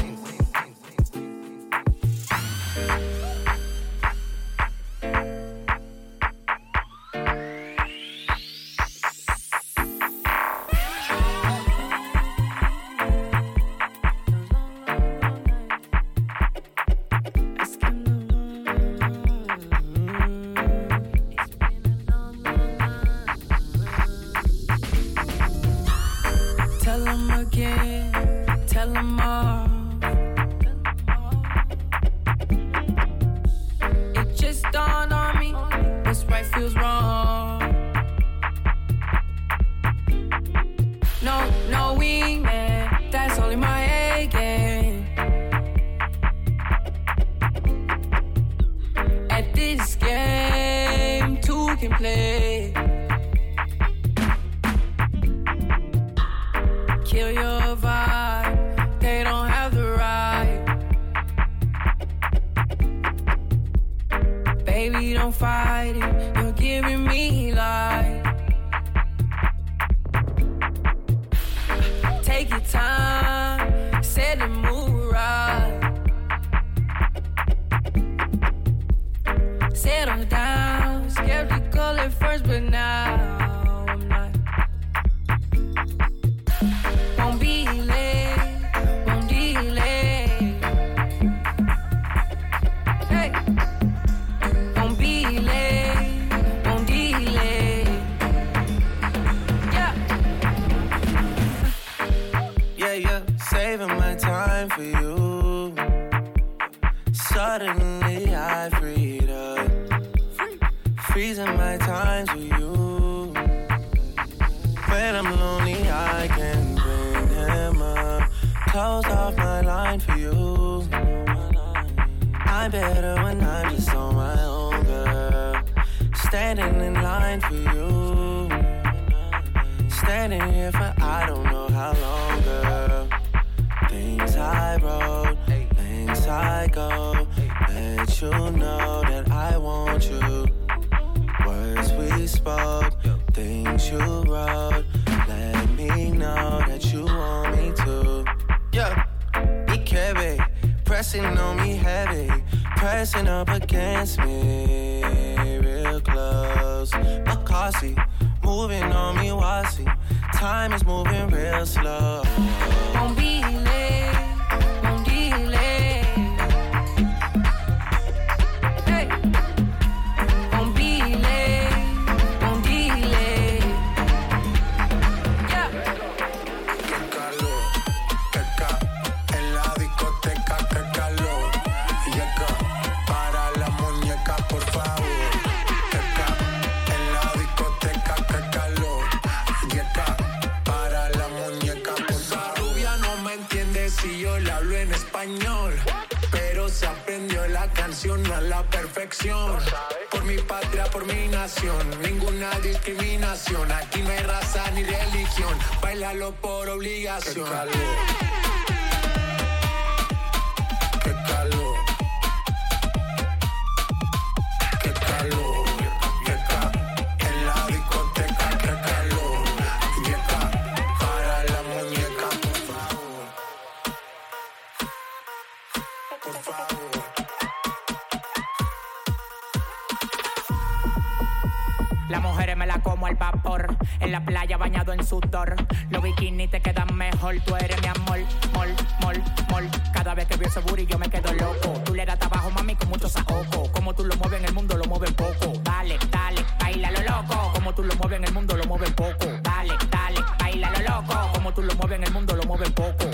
Mami, con mucho saoco. Como tú lo mueves en el mundo, lo mueves poco. Dale, dale, baila lo loco. Como tú lo mueves en el mundo, lo mueves poco. Dale, dale, baila lo loco. Como tú lo mueves en el mundo, lo mueves poco.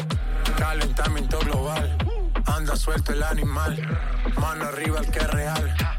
Calentamiento global. Anda suelto el animal. Mano arriba el que es real.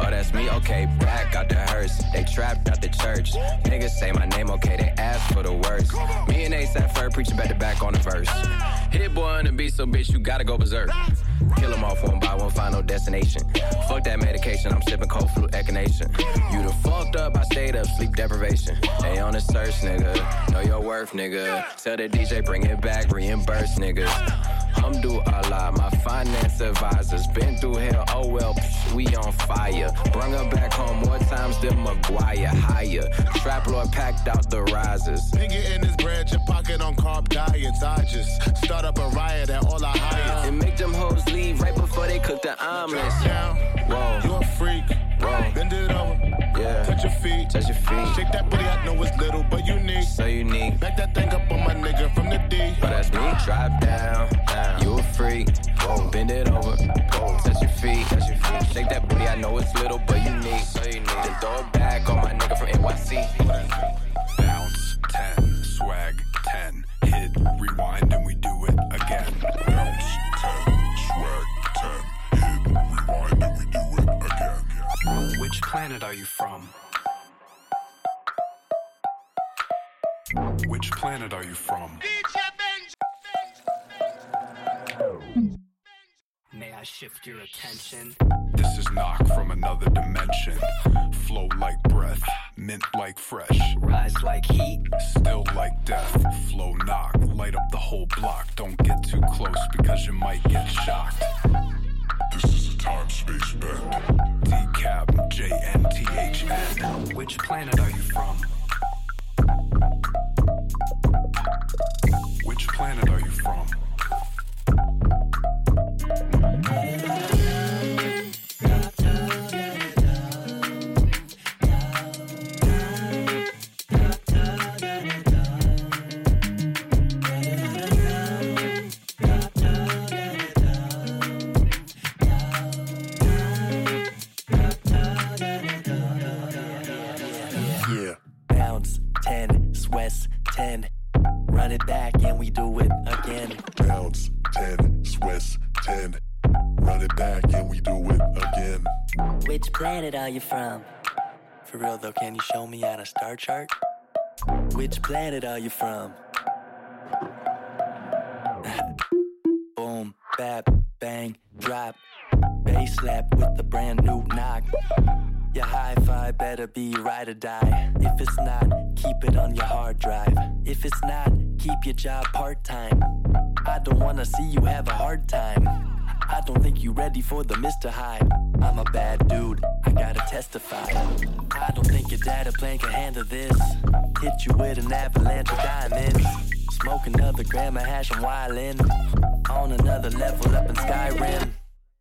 Oh, that's me, okay. Back out the hearse. They trapped out the church. Niggas say my name, okay. They ask for the worst. Me and Ace at first preaching back to back on the verse. Hit-Boy on the beat, so bitch, you gotta go berserk. Kill 'em off one by one, final destination. Fuck that medication, I'm sipping cold flu echinacea. You the fucked up, I stayed up, sleep deprivation. They on the search, nigga. Know your worth, nigga. Tell the DJ, bring it back, reimburse, niggas. Alhamdulillah, my finance advisors been through hell. Oh well, psh, we on fire. Brung her back home more times than Maguire. Higher. Trap Lord packed out the risers.
Nigga in his bread, your pocket on carb diets. I just start up a riot at all I hire.
And make them hoes leave right before they cook the omelets. Whoa.
you a freak.
Whoa.
Bend it over.
Yeah.
Touch your feet.
Touch your feet.
Shake that booty, I know it's little, but unique.
So unique.
Back that thing up on my nigga from the D.
But that's me. Drop down. down. You a freak. Whoa. Bend it over. Whoa. Touch your feet. Touch your feet. Shake that booty. I know it's little, but unique. So unique. Then throw it back on my nigga from NYC.
Bounce 10, swag 10, hit, rewind, and we do it again. Bounce
Which planet are you from?
Which planet are you from?
May I shift your attention?
This is knock from another dimension. Flow like breath, mint like fresh.
Rise like heat,
still like death. Flow knock, light up the whole block. Don't get too close because you might get shocked.
This is a time space bend.
Decap, J N T H N.
Which planet are you from?
Which planet are you from?
Run it back and we do it again.
Bounce 10, sweats 10. Run it back and we do it again.
Which planet are you from? For real though, can you show me on a star chart? Which planet are you from? Boom, bap, bang, drop. Bass slap with the brand new knock. Your high five better be ride or die. If it's not, keep it on your hard drive. If it's not, keep your job part time. I don't wanna see you have a hard time. I don't think you ready for the Mr. Hype. I'm a bad dude, I gotta testify. I don't think your data plan can handle this. Hit you with an avalanche of diamonds. Smoke another gram of hash and violin. On another level up in Skyrim.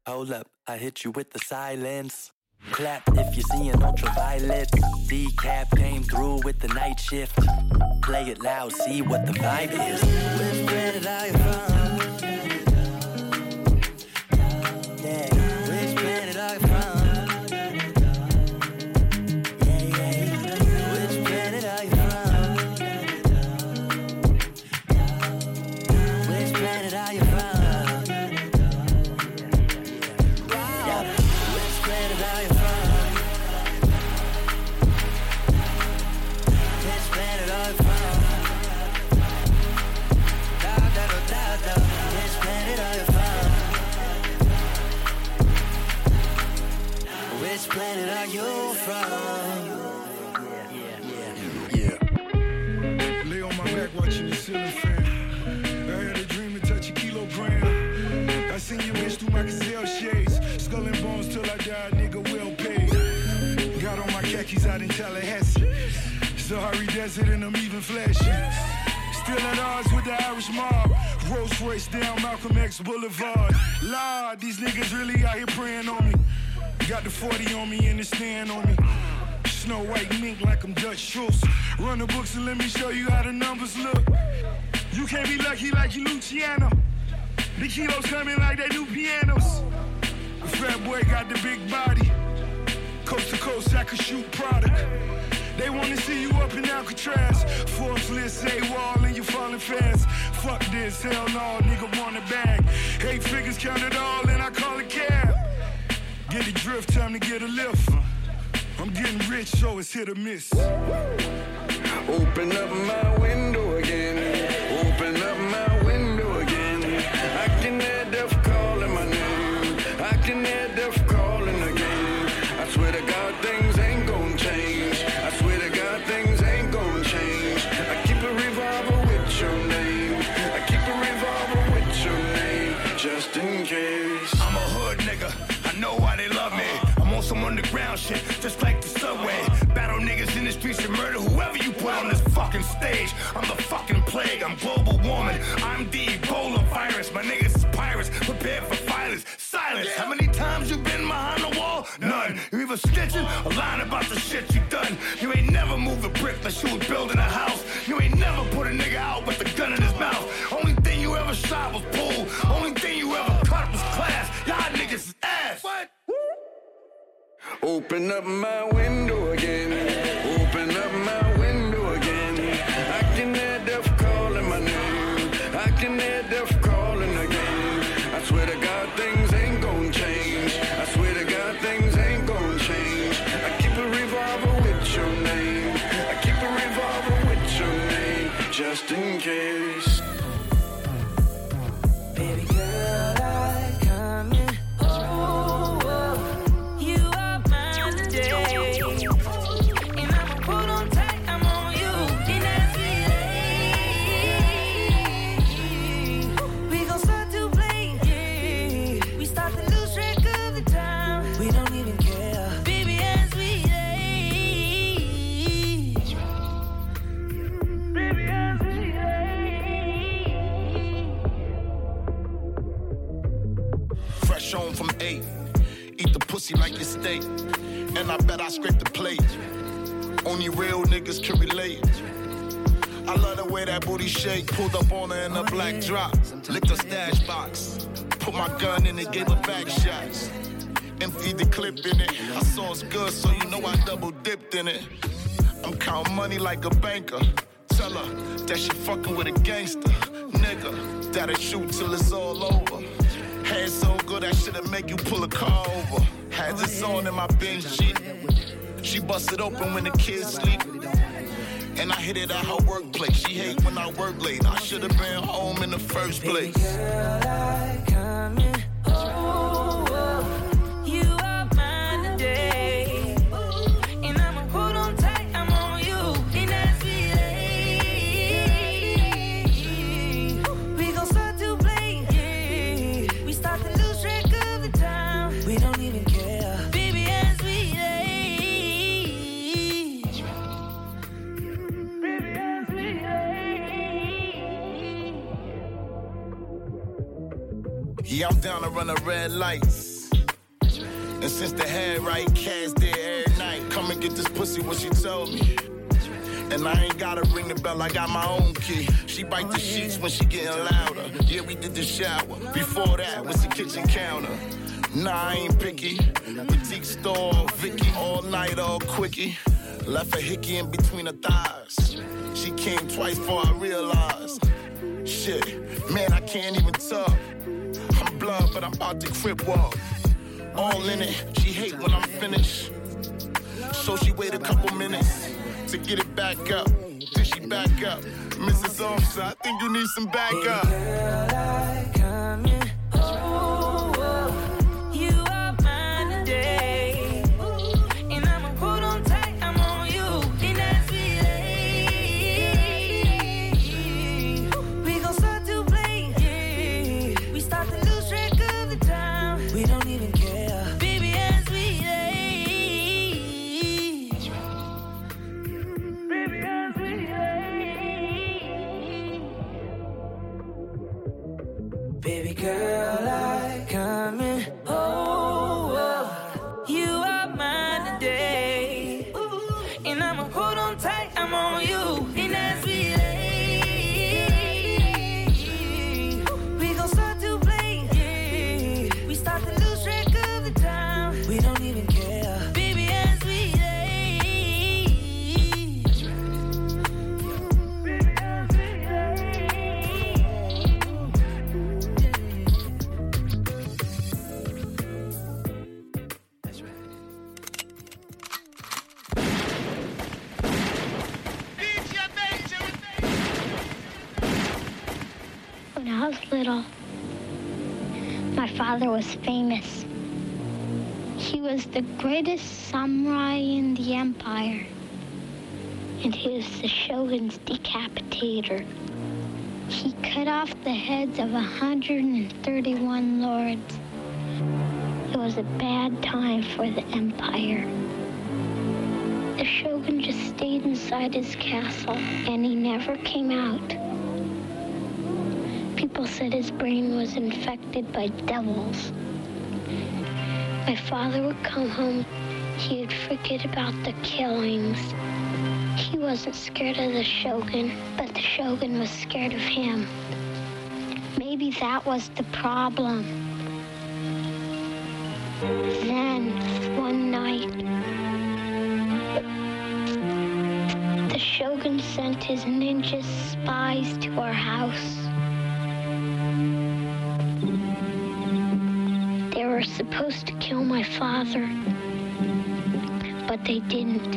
Hold up, I hit you with the silence. Clap if you see an ultraviolet. Decap came through with the night shift. Play it loud, see what the vibe is. Which planet are you are you from? Yeah.
Lay on my back watching the ceiling fan. I had a dream to touch a kilogram. I seen bitch through my gazelle shades. Skull and bones till I die, nigga well paid. Got on my khakis out in Tallahassee. Sahara Desert and I'm even flashy. Still at odds with the Irish mob. Rolls Royce down Malcolm X Boulevard. Lord, these niggas really out here praying on me. Got the 40 on me and the stand on me. Snow white mink like I'm Dutch Schultz. Run the books and let me show you how the numbers look. You can't be lucky like you Luciano. The kilos coming like they new pianos. The fat boy got the big body. Coast to coast, I could shoot product. They wanna see you up in Alcatraz. Forbes list say wall and you falling fast. Fuck this, hell no, nigga want a bag. Eight figures count it all and I call it cab. Get a drift, time to get a lift. I'm getting rich, so it's hit or miss.
Open up my
murder whoever you put on this fucking stage. I'm the fucking plague. I'm global warming. I'm the Ebola virus. My niggas is pirates. Prepare for violence. Silence. How many times you been behind the wall? None. You either snitching or lying about the shit you done. You ain't never moved a brick unless you was building a house. You ain't never put a nigga out with a gun in his mouth. Only thing you ever shot was pool. Only thing you ever cut was class. Y'all niggas is ass. What?
Open up my window again. Just
I bet I scrape the plate. Only real niggas can relate. I love the way that booty shake. Pulled up on her in a black drop. Licked her stash box. Put my gun in it, gave her back shots. Emptied the clip in it. I saw it's good, so you know I double dipped in it. I'm counting money like a banker. Tell her that she fucking with a gangster. Nigga, that'll shoot till it's all over. Head so good, that shit'll make you pull a car over. Had this on in my binge sheet. She busted open when the kids sleep. And I hit it at her workplace. She hate when I work late. I should have been home in the first place.
You I'm
down to run the red lights. And since the head right, cast there every night. Come and get this pussy, what she told me. And I ain't gotta ring the bell, I got my own key. She bite the sheets when she getting louder. Yeah, we did the shower. Before that was the kitchen counter. Nah, I ain't picky. Boutique store, Vicky, all night, all quickie. Left a hickey in between her thighs. She came twice before I realized. Shit, man, I can't even talk. But I'm about to crip walk. All in it, she hate when I'm finished. So she wait a couple minutes to get it back up. Then she back up. Mrs. Officer, I think you need some backup.
You the
greatest samurai in the empire, and he was the shogun's decapitator. He cut off the heads of 131 lords. It was a bad time for the empire. The shogun just stayed inside his castle, and he never came out. People said his brain was infected by devils. My father would come home. He'd forget about the killings. He wasn't scared of the shogun, but the shogun was scared of him. Maybe that was the problem. Then, one night, the shogun sent his ninja spies to our house. Were supposed to kill my father, but they didn't.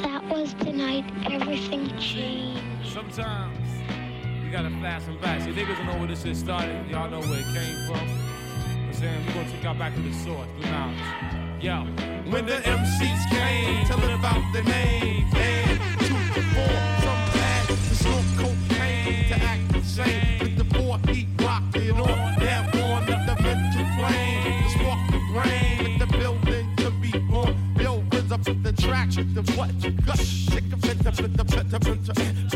That was the night everything changed.
Sometimes you gotta flash and back. See, niggas don't know where this shit started. Y'all know where it came from. You I'm saying? We're gonna take y'all back to the source, the knowledge. Yo.
When the MCs came, tell it about the name. And same. With the four feet rocking on, down on the mental flame, The spark the brain with the building to be born. Yo, wins up the track, the what you gush. Shake up, shake up, shake up, shake up, shake.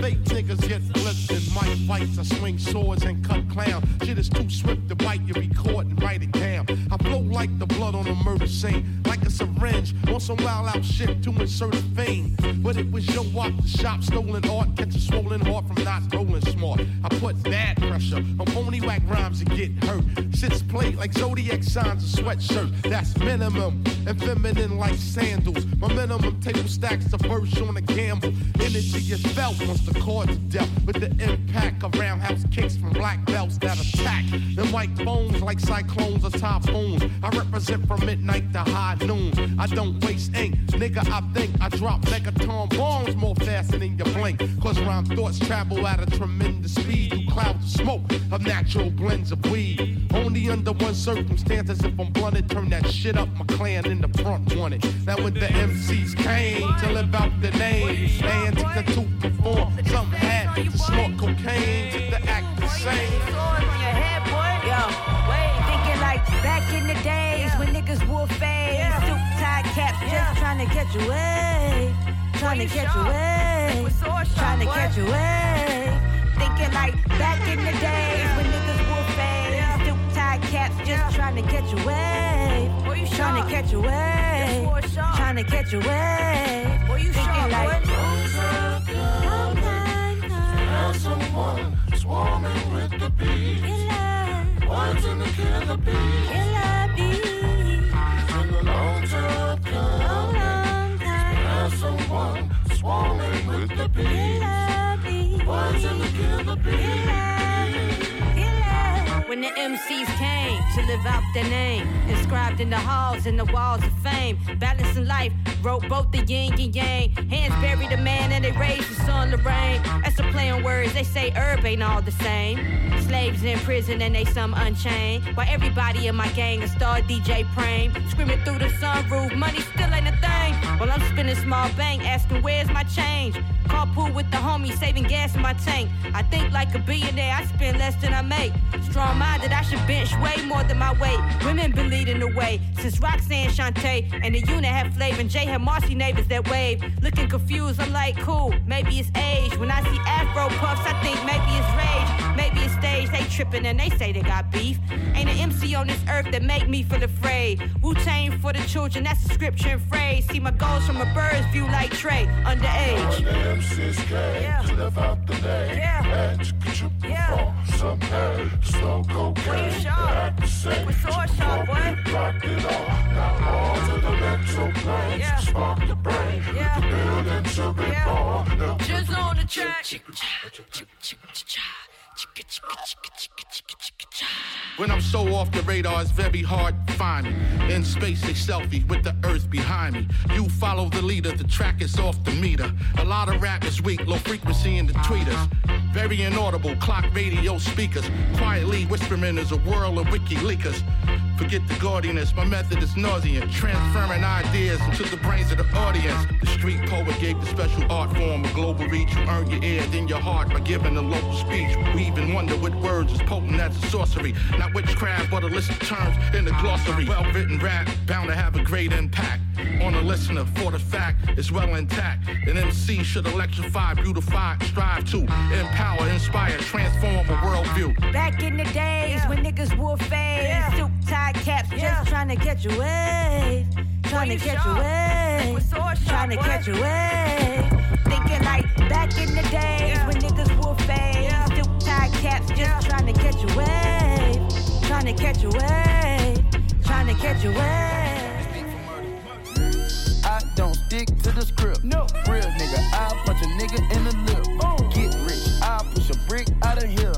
Fake niggas get blitzed My fights. I swing swords and cut clown. Shit is too swift to bite. You record and write it down. I blow like the blood on a murder scene, like a syringe on some wild out shit to insert a fame. But it was your walk, the shop, stolen art. Zodiac signs, a sweatshirt. That's minimum and feminine like sandals. My minimum table stacks the verse on a gamble. Energy is felt once the chords dealt with the impact of roundhouse kicks from black belts that attack. The white bones like cyclones or typhoons. I represent from midnight to high noon. I don't waste ink, nigga. I think I drop megaton blink. Cause rhyme thoughts travel at a tremendous speed through clouds of smoke of natural blends of weed. Only under one circumstance, as if I'm blunted, turn that shit up. My clan in the front wanted. Now when the MCs came to live out the name, and to to perform, some had to snort cocaine, to the act the same.
Yo, wait, thinking like back in the days when niggas wore fades, suit tie caps, just trying to catch a wave, trying to catch a wave, trying to catch a wave. Thinking like back in the days when niggas wore fades, suit tie caps, just trying to catch a wave, trying to catch a wave, trying to catch a wave. Thinking like.
As someone swarming with the bees. Wanting to kill the bees. Been a long time coming. Someone swarming with the bees. Kill the bees.
When the MCs came to live out their name, inscribed in the halls and the walls of fame, balancing life, wrote both the yin and yang. Hands buried the man and they raised the sun to rain. That's a play on words, they say herb ain't all the same. Slaves in prison and they some unchained. While everybody in my gang a star DJ Prame, screaming through the sunroof, money still ain't a thing. While I'm spinning small bank, asking where's my change. Carpool with the homies, saving gas in my tank. I think like a billionaire, I spend less than I make. Strong minded, I should bench way more than my weight. Women been leading the way since Roxanne Shante and the unit had flavor and Jay had Marcy neighbors that wave. Looking confused, I'm like, cool, maybe it's age. When I see Afro puffs, I think maybe it's rage. Maybe it's stage, they tripping and they say they got beef. Ain't an MC on this earth that make me feel afraid. Wu Tang for the children, that's a scripture and phrase. See my goals from a bird's view like Trey, underage.
MCs came to live out the name. And you could perform some head, slow cocaine. Same. We saw shot, boy. Rocked it all. Now all to the mental planes. Spark the brain. The building to be born.
Just on the track.
When I'm so off the radar, it's very hard to find me. In space, they selfie with the earth behind me. You follow the leader, the track is off the meter. A lot of rap is weak, low frequency in the tweeters. Very inaudible, clock radio speakers. Quietly whispering is a whirl of wiki leakers. Forget the gaudiness, my method is nauseant. Transferring ideas into the brains of the audience. The street poet gave the special art form a global reach. You earn your ear, then your heart by giving a local speech. We even wonder what words is potent as a sorcery. Not witchcraft, but a list of terms in the glossary. Well written rap, bound to have a great impact on a listener. For the fact it's well intact. An MC should electrify, beautify, strive to empower, inspire, transform a worldview.
Back in the days when niggas wore fades, suit tie caps, just trying to catch a wave, trying to catch a wave, trying to catch a wave. Thinking like back in the days when niggas wore fades, suit tie caps, just trying to catch a wave, trying to catch a wave, trying to catch a wave.
I don't stick to the script. No. Real nigga, I'll punch a nigga in the lip. Get brick out of here.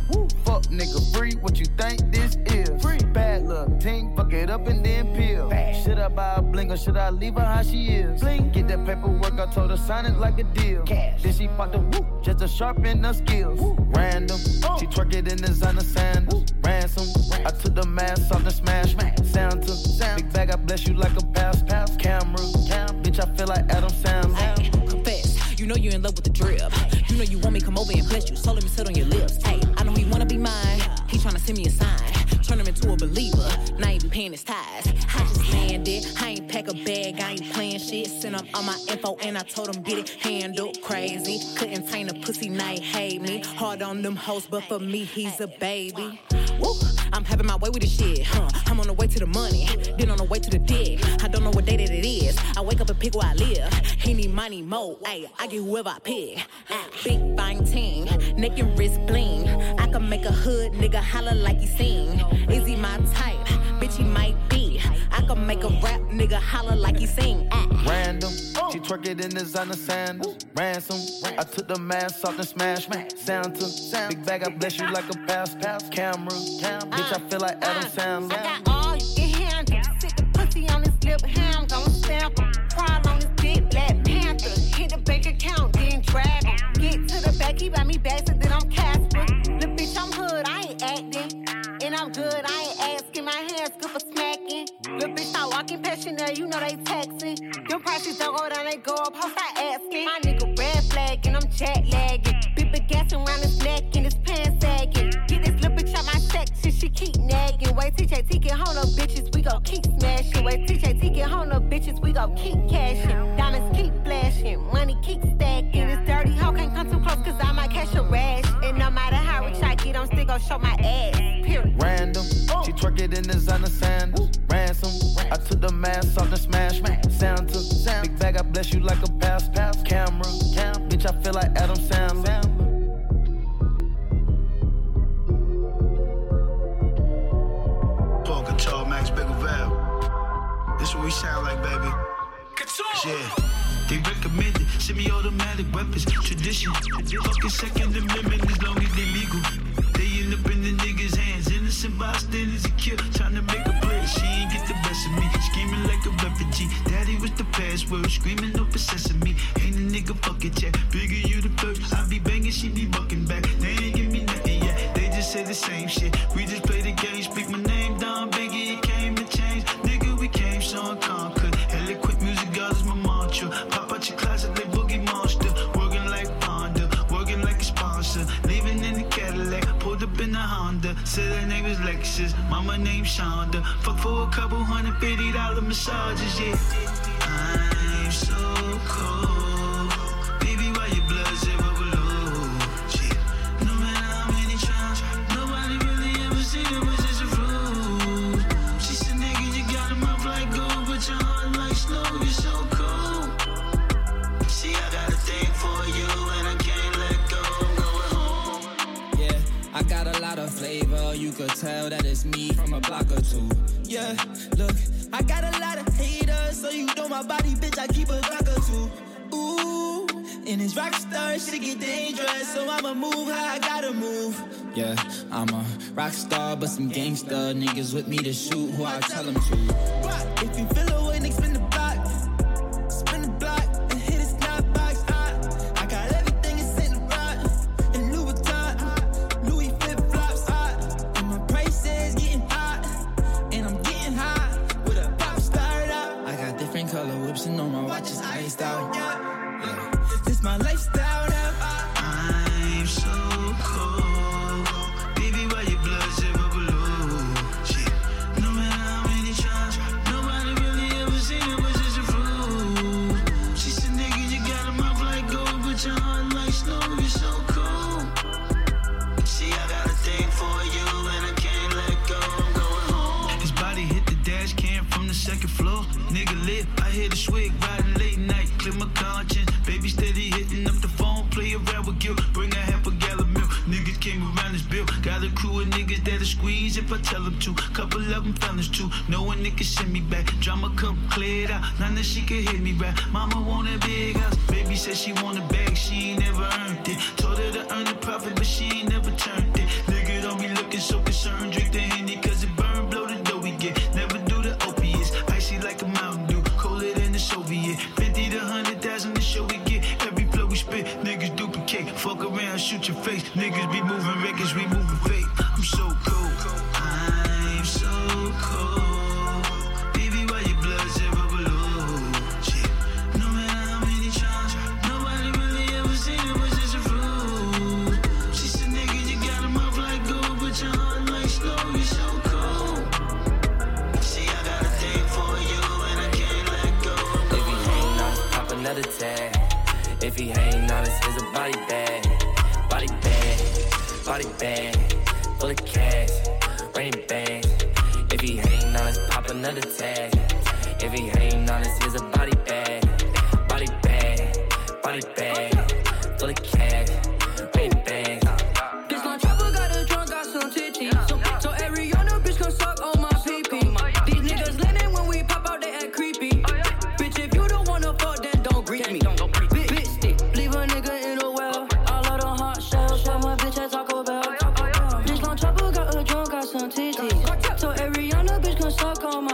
Fuck nigga free, what you think this is? Free. Bad luck, ting, fuck it up and then peel. Should I buy a bling or should I leave her how she is? Bling. Get that paperwork, I told her sign it like a deal. Cash. Then she popped a whoop, just to sharpen her skills. Random, she twerk it in designer sandals. Ransom, I took the mask off the smash. Santa, big bag, I bless you like a pass. Pass camera, bitch, I feel like Adam Sandler.
You know you're in love with the drip. You know you want me come over and bless you. So let me sit on your lips. Hey, I know he wanna be mine. He tryna send me a sign. Turn him into a believer. Now he be paying his ties. I just landed. I ain't pack a bag. I ain't playing shit. Sent him all my info and I told him get it handled. Crazy. Couldn't tame a pussy night. Hate me. Hard on them hoes, but for me he's a baby. Woo.
I'm having my way with this shit, huh? I'm on the way to the money, then on the way to the dick. I don't know what day that it is. I wake up and pick where I live. He need money more, ayy. I get whoever I pick. Ah, big fine ting, neck and wrist bling. I can make a hood nigga holler like he sing. Is he my type? Bitch, he might be. Can make a rap nigga holler like he sing. Ah.
Random, she twerk it in designer sandals. Ransom, I took the mask off and smash Santa. Big bag, I bless you like a pass. Camera, bitch, I feel like Adam Sandler.
I got all you can handle. Sit the pussy on his lip, ham, gon' stamp him. Crawl on his dick, Black Panther. Hit the bank account, then drag him. Get to the back, he buy me bags, and then I'm Casper. The bitch, I'm hood, I ain't acting. And I'm good, I ain't asking. My hands good for smacking. The bitch start walking past Chanel, you know they taxing. Them prices don't go down, they go up. How start asking? My nigga red flag, and I'm jet lagging. Big gassing around his neck, and his pants sagging. Get this little bitch out my section, she keep nagging. Wait, TJT get home, up bitches, we gon' keep smashing. Wait, TJT get home, up bitches, we gon' keep cashing. Diamonds keep flashing, money keep stacking. This dirty hoe can't come too close, cause I might catch a rash. And no matter how rich I get, I'm still gon' show my ass. Period.
Random, she twerk it in designer sandals. Ransom, I took the mask off and smash Santa. Big bag, I bless you like a pass. Camera, bitch, I feel like Adam Sandler.
Paul Control, Max Bigger Valve. This what we sound like, baby. Yeah. They recommend it. Semi-automatic weapons, tradition. Fucking second amendment as long as they legal. The niggas' hands. Innocent bystanders a kill, trying to make a play. She ain't get the best of me. Scheming like a refugee. Daddy was the password, screaming no for sesame. Ain't a nigga fucking chat. Bigger you the first. I be banging, she be bucking back. They ain't give me nothing yet. They just say the same shit. We just play the game, Said her name is Lexus, mama named Shonda. Fuck for a couple hundred fifty dollar massages, yeah. I'm so cold. Baby, why your blood zero I got a
lot of flavor. You could tell that it's me from a block or two. Yeah, look, I got a lot of haters, so you know my body, bitch. I keep a Glock or two. Ooh, and it's rockstar shit get dangerous, so I'ma move how I gotta move. Yeah, I'm a rock star, but some gangster niggas with me to shoot who I tell them to. If you feel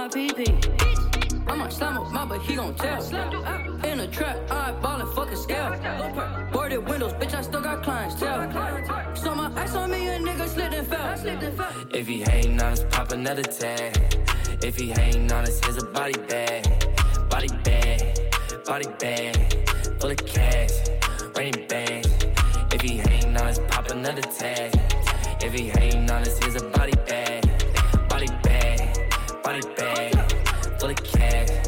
my
PP. I might slam him, my but he gon' tell. In a trap, I ball fucking scale. Boarded windows, bitch, I still got clients tell. So my ice on me, a nigga slid and fell.
If he hating on us, pop another tag. If he hating on us, here's a body bag. Body bag, body bag. Full of cash, raining bands. If he hating on us, pop another tag. If he hating on us, here's a body bag. Body bag. Full of cash,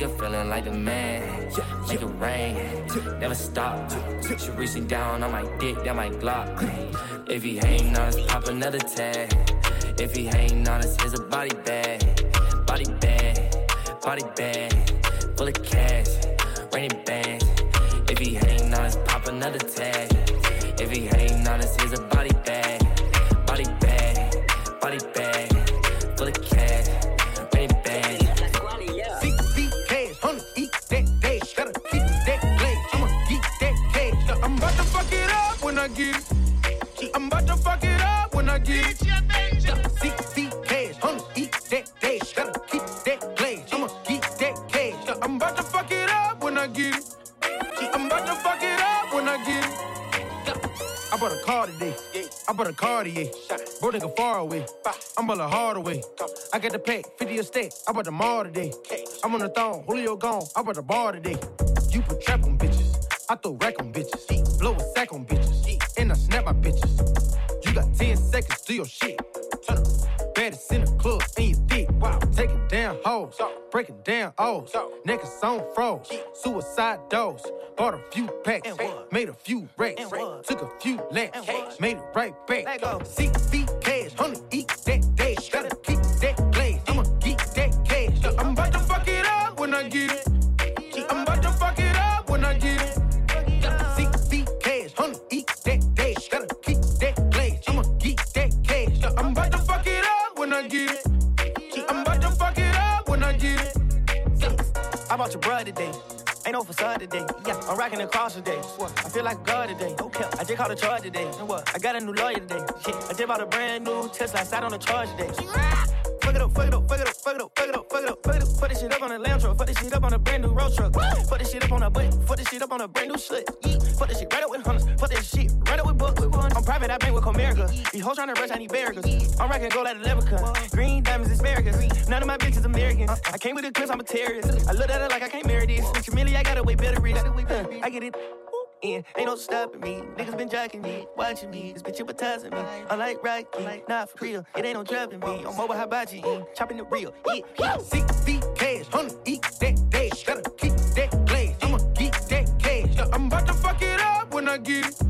nigga?
Feeling like the man. Make it rain, never stop. She reaching down on my dick, that my Glock. If he hating on us, pop another tag. If he hating on us, here's a body bag. Body bag, body bag. Full of cash, raining bands. If he hating on us, pop another tag. If he hating on us, here's a body bag.
Bought a Cartier. Bro, nigga far away. I'm ballin' hard away. I got the pack, 50 a stack. I bought the mall today. I'm on the thong, Julio gone. I bought the bar today. You put trap on bitches. I throw rack on bitches. Blow a sack on bitches. And I snap my bitches. You got 10 seconds, do your shit. Turn up. Baddest in the club, and you thick. Wow. Taking down hoes, breaking down O's. Niggas on froze, suicide dose. Bought a few packs, made a few racks. Took a few laps, made it right back. Six feet cash, hundred
bought your brother today. Ain't no facade today. Yeah, I'm rocking the cross today. I feel like a god today. Okay. I just caught a charge today. And What? I got a new lawyer today. Shit. I just bought a brand new Tesla. I sat on the charge today. Fuck it up, fuck it up, fuck it up, fuck it up, fuck it up, fuck it up, fuck it up. Put this shit up on a lamb truck. Fuck this shit up on a brand new road truck. Put this shit up on a butt. Put this shit up on a brand new slit. Put this shit right up with hunters. Put this shit right up with books. I'm private, I bang with Comerica. These hoes tryna rush, I need barricades. I'm rocking gold like a leprechaun. Green diamonds, asparagus. None of my bitches Americans. Uh-uh. I came with the clips, I'm a terrorist. I look at it like I can't marry this. Bitch, Millie, I got a way better. Huh, I get it. In. Ain't no stopping me. Niggas been jacking me, watching me. This bitch hypnotizing me. I like Rocky, not for real. It ain't no dropping me. I'm mobile hibachi, eh? chopping the real. Yeah, yeah.
Six feet cash, hundred eat that dash. Gotta keep that I'ma keep that cash. I'm about to fuck it up when I get it.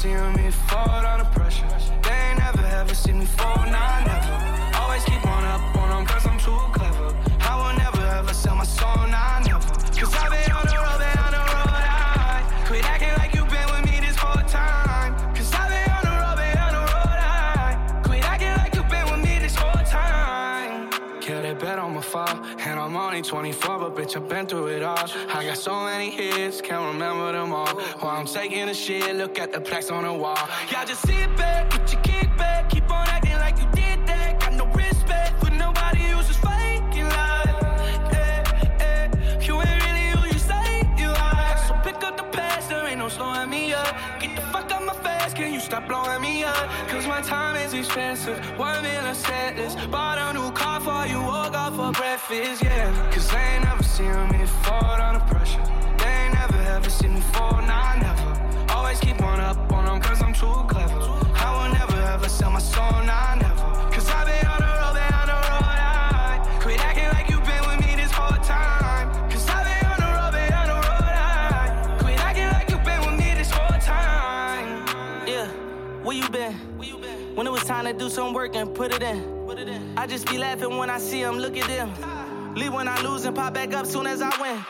Never me fall under pressure. They ain't never ever seen me fall, nah, never. Only 24, but bitch, I've been through it all. I got so many hits, can't remember them all. While I'm taking a shit, look at the plaques on the wall. Y'all just sit back, get your kick back, keep on acting like you did stop blowing me up? Cause my time is expensive. One million set list. Bought a new car for you, woke up for breakfast, yeah. Cause they ain't never seen me fall under pressure. They ain't never ever seen me fall, nah, never. Always keep one up on them cause I'm too clever. I will never ever sell my soul, nah, never. When it was time to do some work and put it in. Put it in. I just be laughing when I see them, look at them. Leave when I lose and pop back up soon as I win.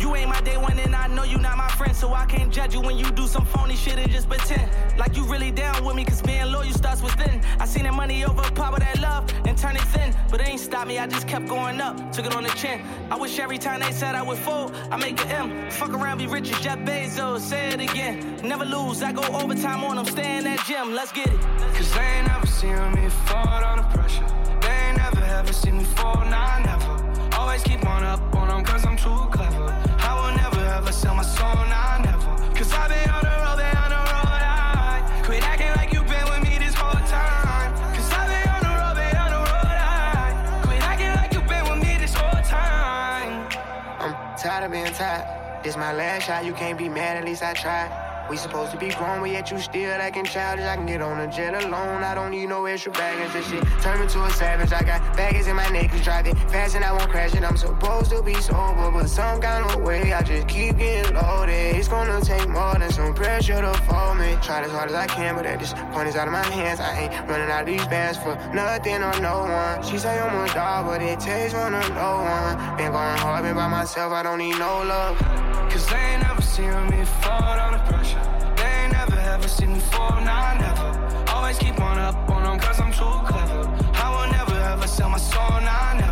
You ain't my day one and I know you not my friend, so I can't judge you when you do some phony shit and just pretend. Like you really down with me, cause being loyal starts within. I seen that money overpower that love and turn it thin, but it ain't stop me, I just kept going up, took it on the chin. I wish every time they said I would fold, I make an M. Fuck around, be rich as Jeff Bezos, say it again. Never lose, I go overtime on them, stay in that gym, let's get it. Cause they ain't never seen me fall under pressure. They ain't never ever seen me fall, nah, This
my last shot, you can't be mad, at least I tried. We supposed to be grown, but yet you still acting childish. I can get on a jet alone. I don't need no extra baggage. This shit turn me to a savage. I got baggage in my neck it fast and I won't crash it. I'm supposed to be sober, but some kind of way I just keep getting loaded. It's gonna take more than some pressure to fold me. Try as hard as I can, but at this point it's out of my hands. I ain't running out of these bands for nothing or no one. She say I'm a dog, but it takes one to know one. Been going hard, been by myself. I don't need no love.
Cause they ain't never seen me fall under pressure. Never seen me nah, never. Always keep one up on them cause I'm too clever. I will never ever sell my soul, nah, never.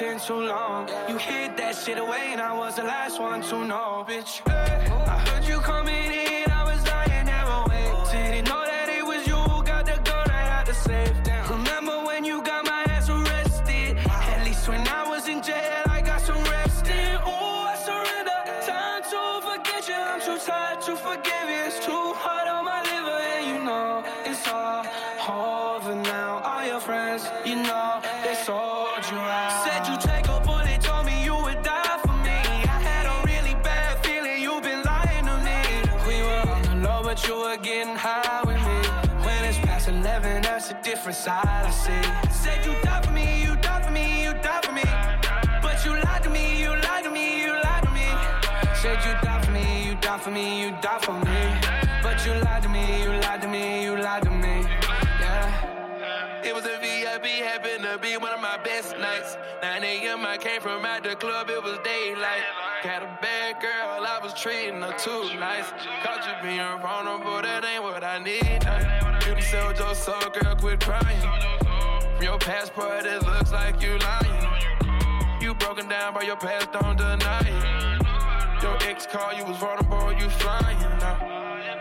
Too long. You hid that shit away, and I was the last one to know, bitch. I heard you coming different side I see. Said you die for me, you die for me, you die for me. But you lied to me, you lied to me, you lied to me. Said you die for me, you die for me, you die for me. But you lied to me, you lied to me, you lied to me. Yeah.
It was a VIP, happened to be one of my best nights. 9 a.m. I came from out the club, it was daylight. Got a bad girl, I was treating her too nice. Caught you being vulnerable, that ain't what I need. Beauty sold your soul, girl, quit crying. From your passport, it looks like you lying. You broken down by your past, don't deny it. Your ex called, you was vulnerable, you flying. Now,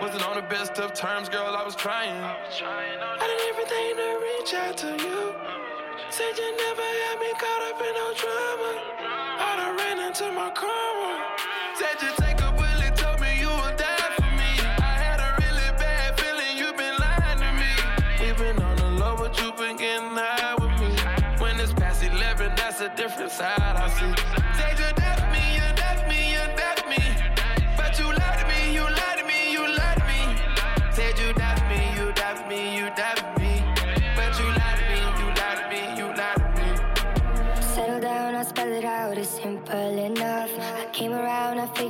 wasn't on the best of terms, girl, I was trying. I did everything to reach out to you. Said you never had me caught up in no drama. I done ran into my karma. Said you take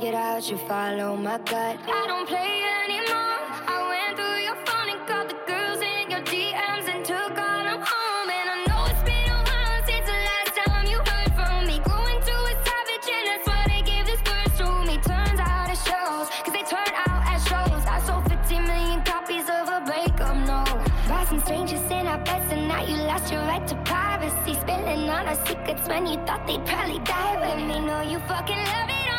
around, I figured out you follow my gut. I don't play anymore. I went through your phone and called the girls in your DMs and took all them home. And I know it's been a while since the last time you heard from me. Grew into a savage, and that's why they gave this verse to me. Turns out it shows, cause they turn out as shows. I sold 50 million copies of a breakup note. Bought some strangers in our beds, and now you lost your right to privacy. Spilling all our secrets when you thought they'd probably die with me. Know you fucking love it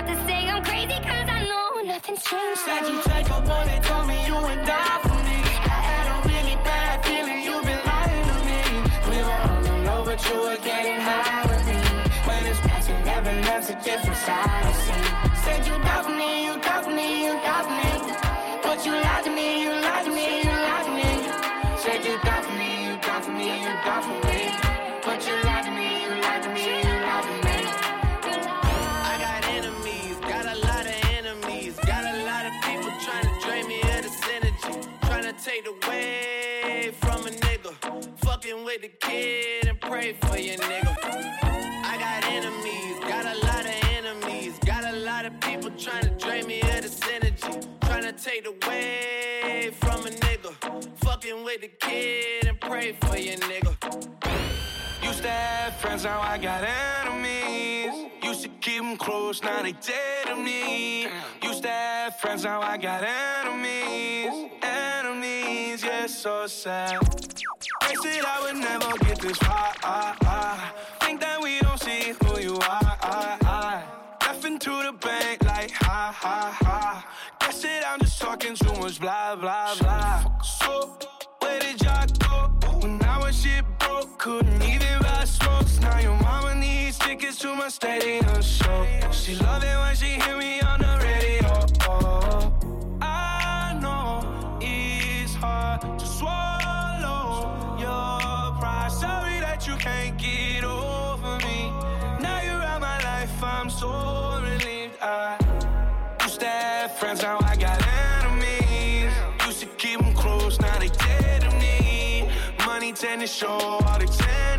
you to say I'm crazy, cause I know nothing's changed.
Said you take a bullet, told me you would die for me. I had a really bad feeling you've been lying to me. We were on the low, but you were getting high with me. When it's past 11, that's a different side I see. Said you for me, you for me, you for me. But you lied to me, you lied to me,
with the kid and pray for your nigga. I got enemies, got a lot of enemies, got a lot of people trying to drain me of this energy, trying to take away from a nigga, fucking with the kid and pray for your nigga.
Used to have friends, now I got enemies. Used to keep them close, now they dead to me. Used to have friends, now I got enemies. Enemies, yeah, so sad. They said I would never get this far. Think that we don't see who you are. Left into the bank like ha ha ha. Guess that I'm just talking too much blah blah blah. So where did y'all go when I was shit broke? Couldn't even buy smokes. Now your mama needs tickets to my stadium show. She love it when she hear me on the so relieved. I used to have friends, now I got enemies. Used to keep them close, now they dead to me. Money tend to show all the tendencies.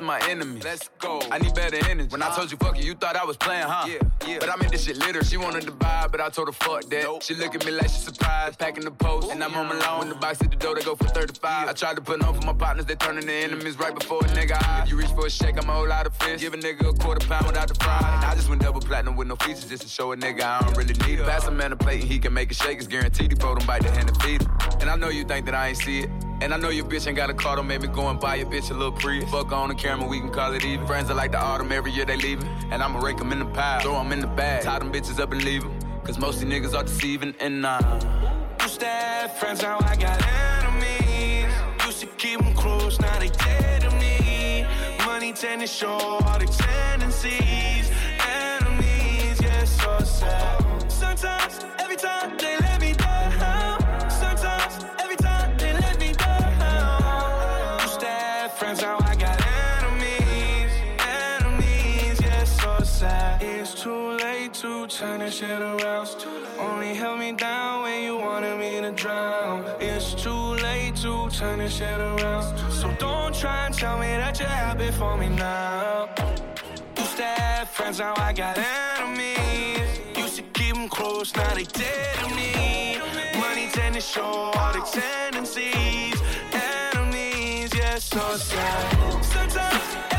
My enemies. Let's go. I need better energy. When I told you fuck you, you thought I was playing, huh? Yeah, yeah. But I made this shit litter. She wanted to buy, but I told her fuck that. She look at me like she surprised. Packing the post, and I'm home alone. When the box hit the door, they go for 35. I tried to put on for my partners, they turning to enemies right before a nigga eye. If you reach for a shake, I'm a whole lot of fish. Give a nigga a quarter pound without the fry. And I just went double platinum with no features just to show a nigga I don't really need it. Pass a man a plate and he can make it shake. It's guaranteed he fold him bite the hand and feed him. And I know you think that I ain't see it. And I know your bitch ain't got a car, don't make me go and buy your bitch a little Prius. Fuck on the camera, we can call it even. Friends are like the autumn, every year they leaving. And I'ma rake them in the pile, throw them in the bag. Tie them bitches up and leave them. Cause most these niggas are deceiving and nah.
Used to have friends, now I got enemies. Used to keep them close, now they dead to me. Money tend to show all the tendencies. Enemies, yeah, so sad. Sometimes, every time they too turn this shit around. Only held me down when you wanted me to drown. It's too late to turn this shit around. So don't try and tell me that you're happy for me now. Used to have friends, now I got enemies. Used to keep them close, now they dead to me. Money tend to show all the tendencies. Enemies, yeah, so sad. Sometimes,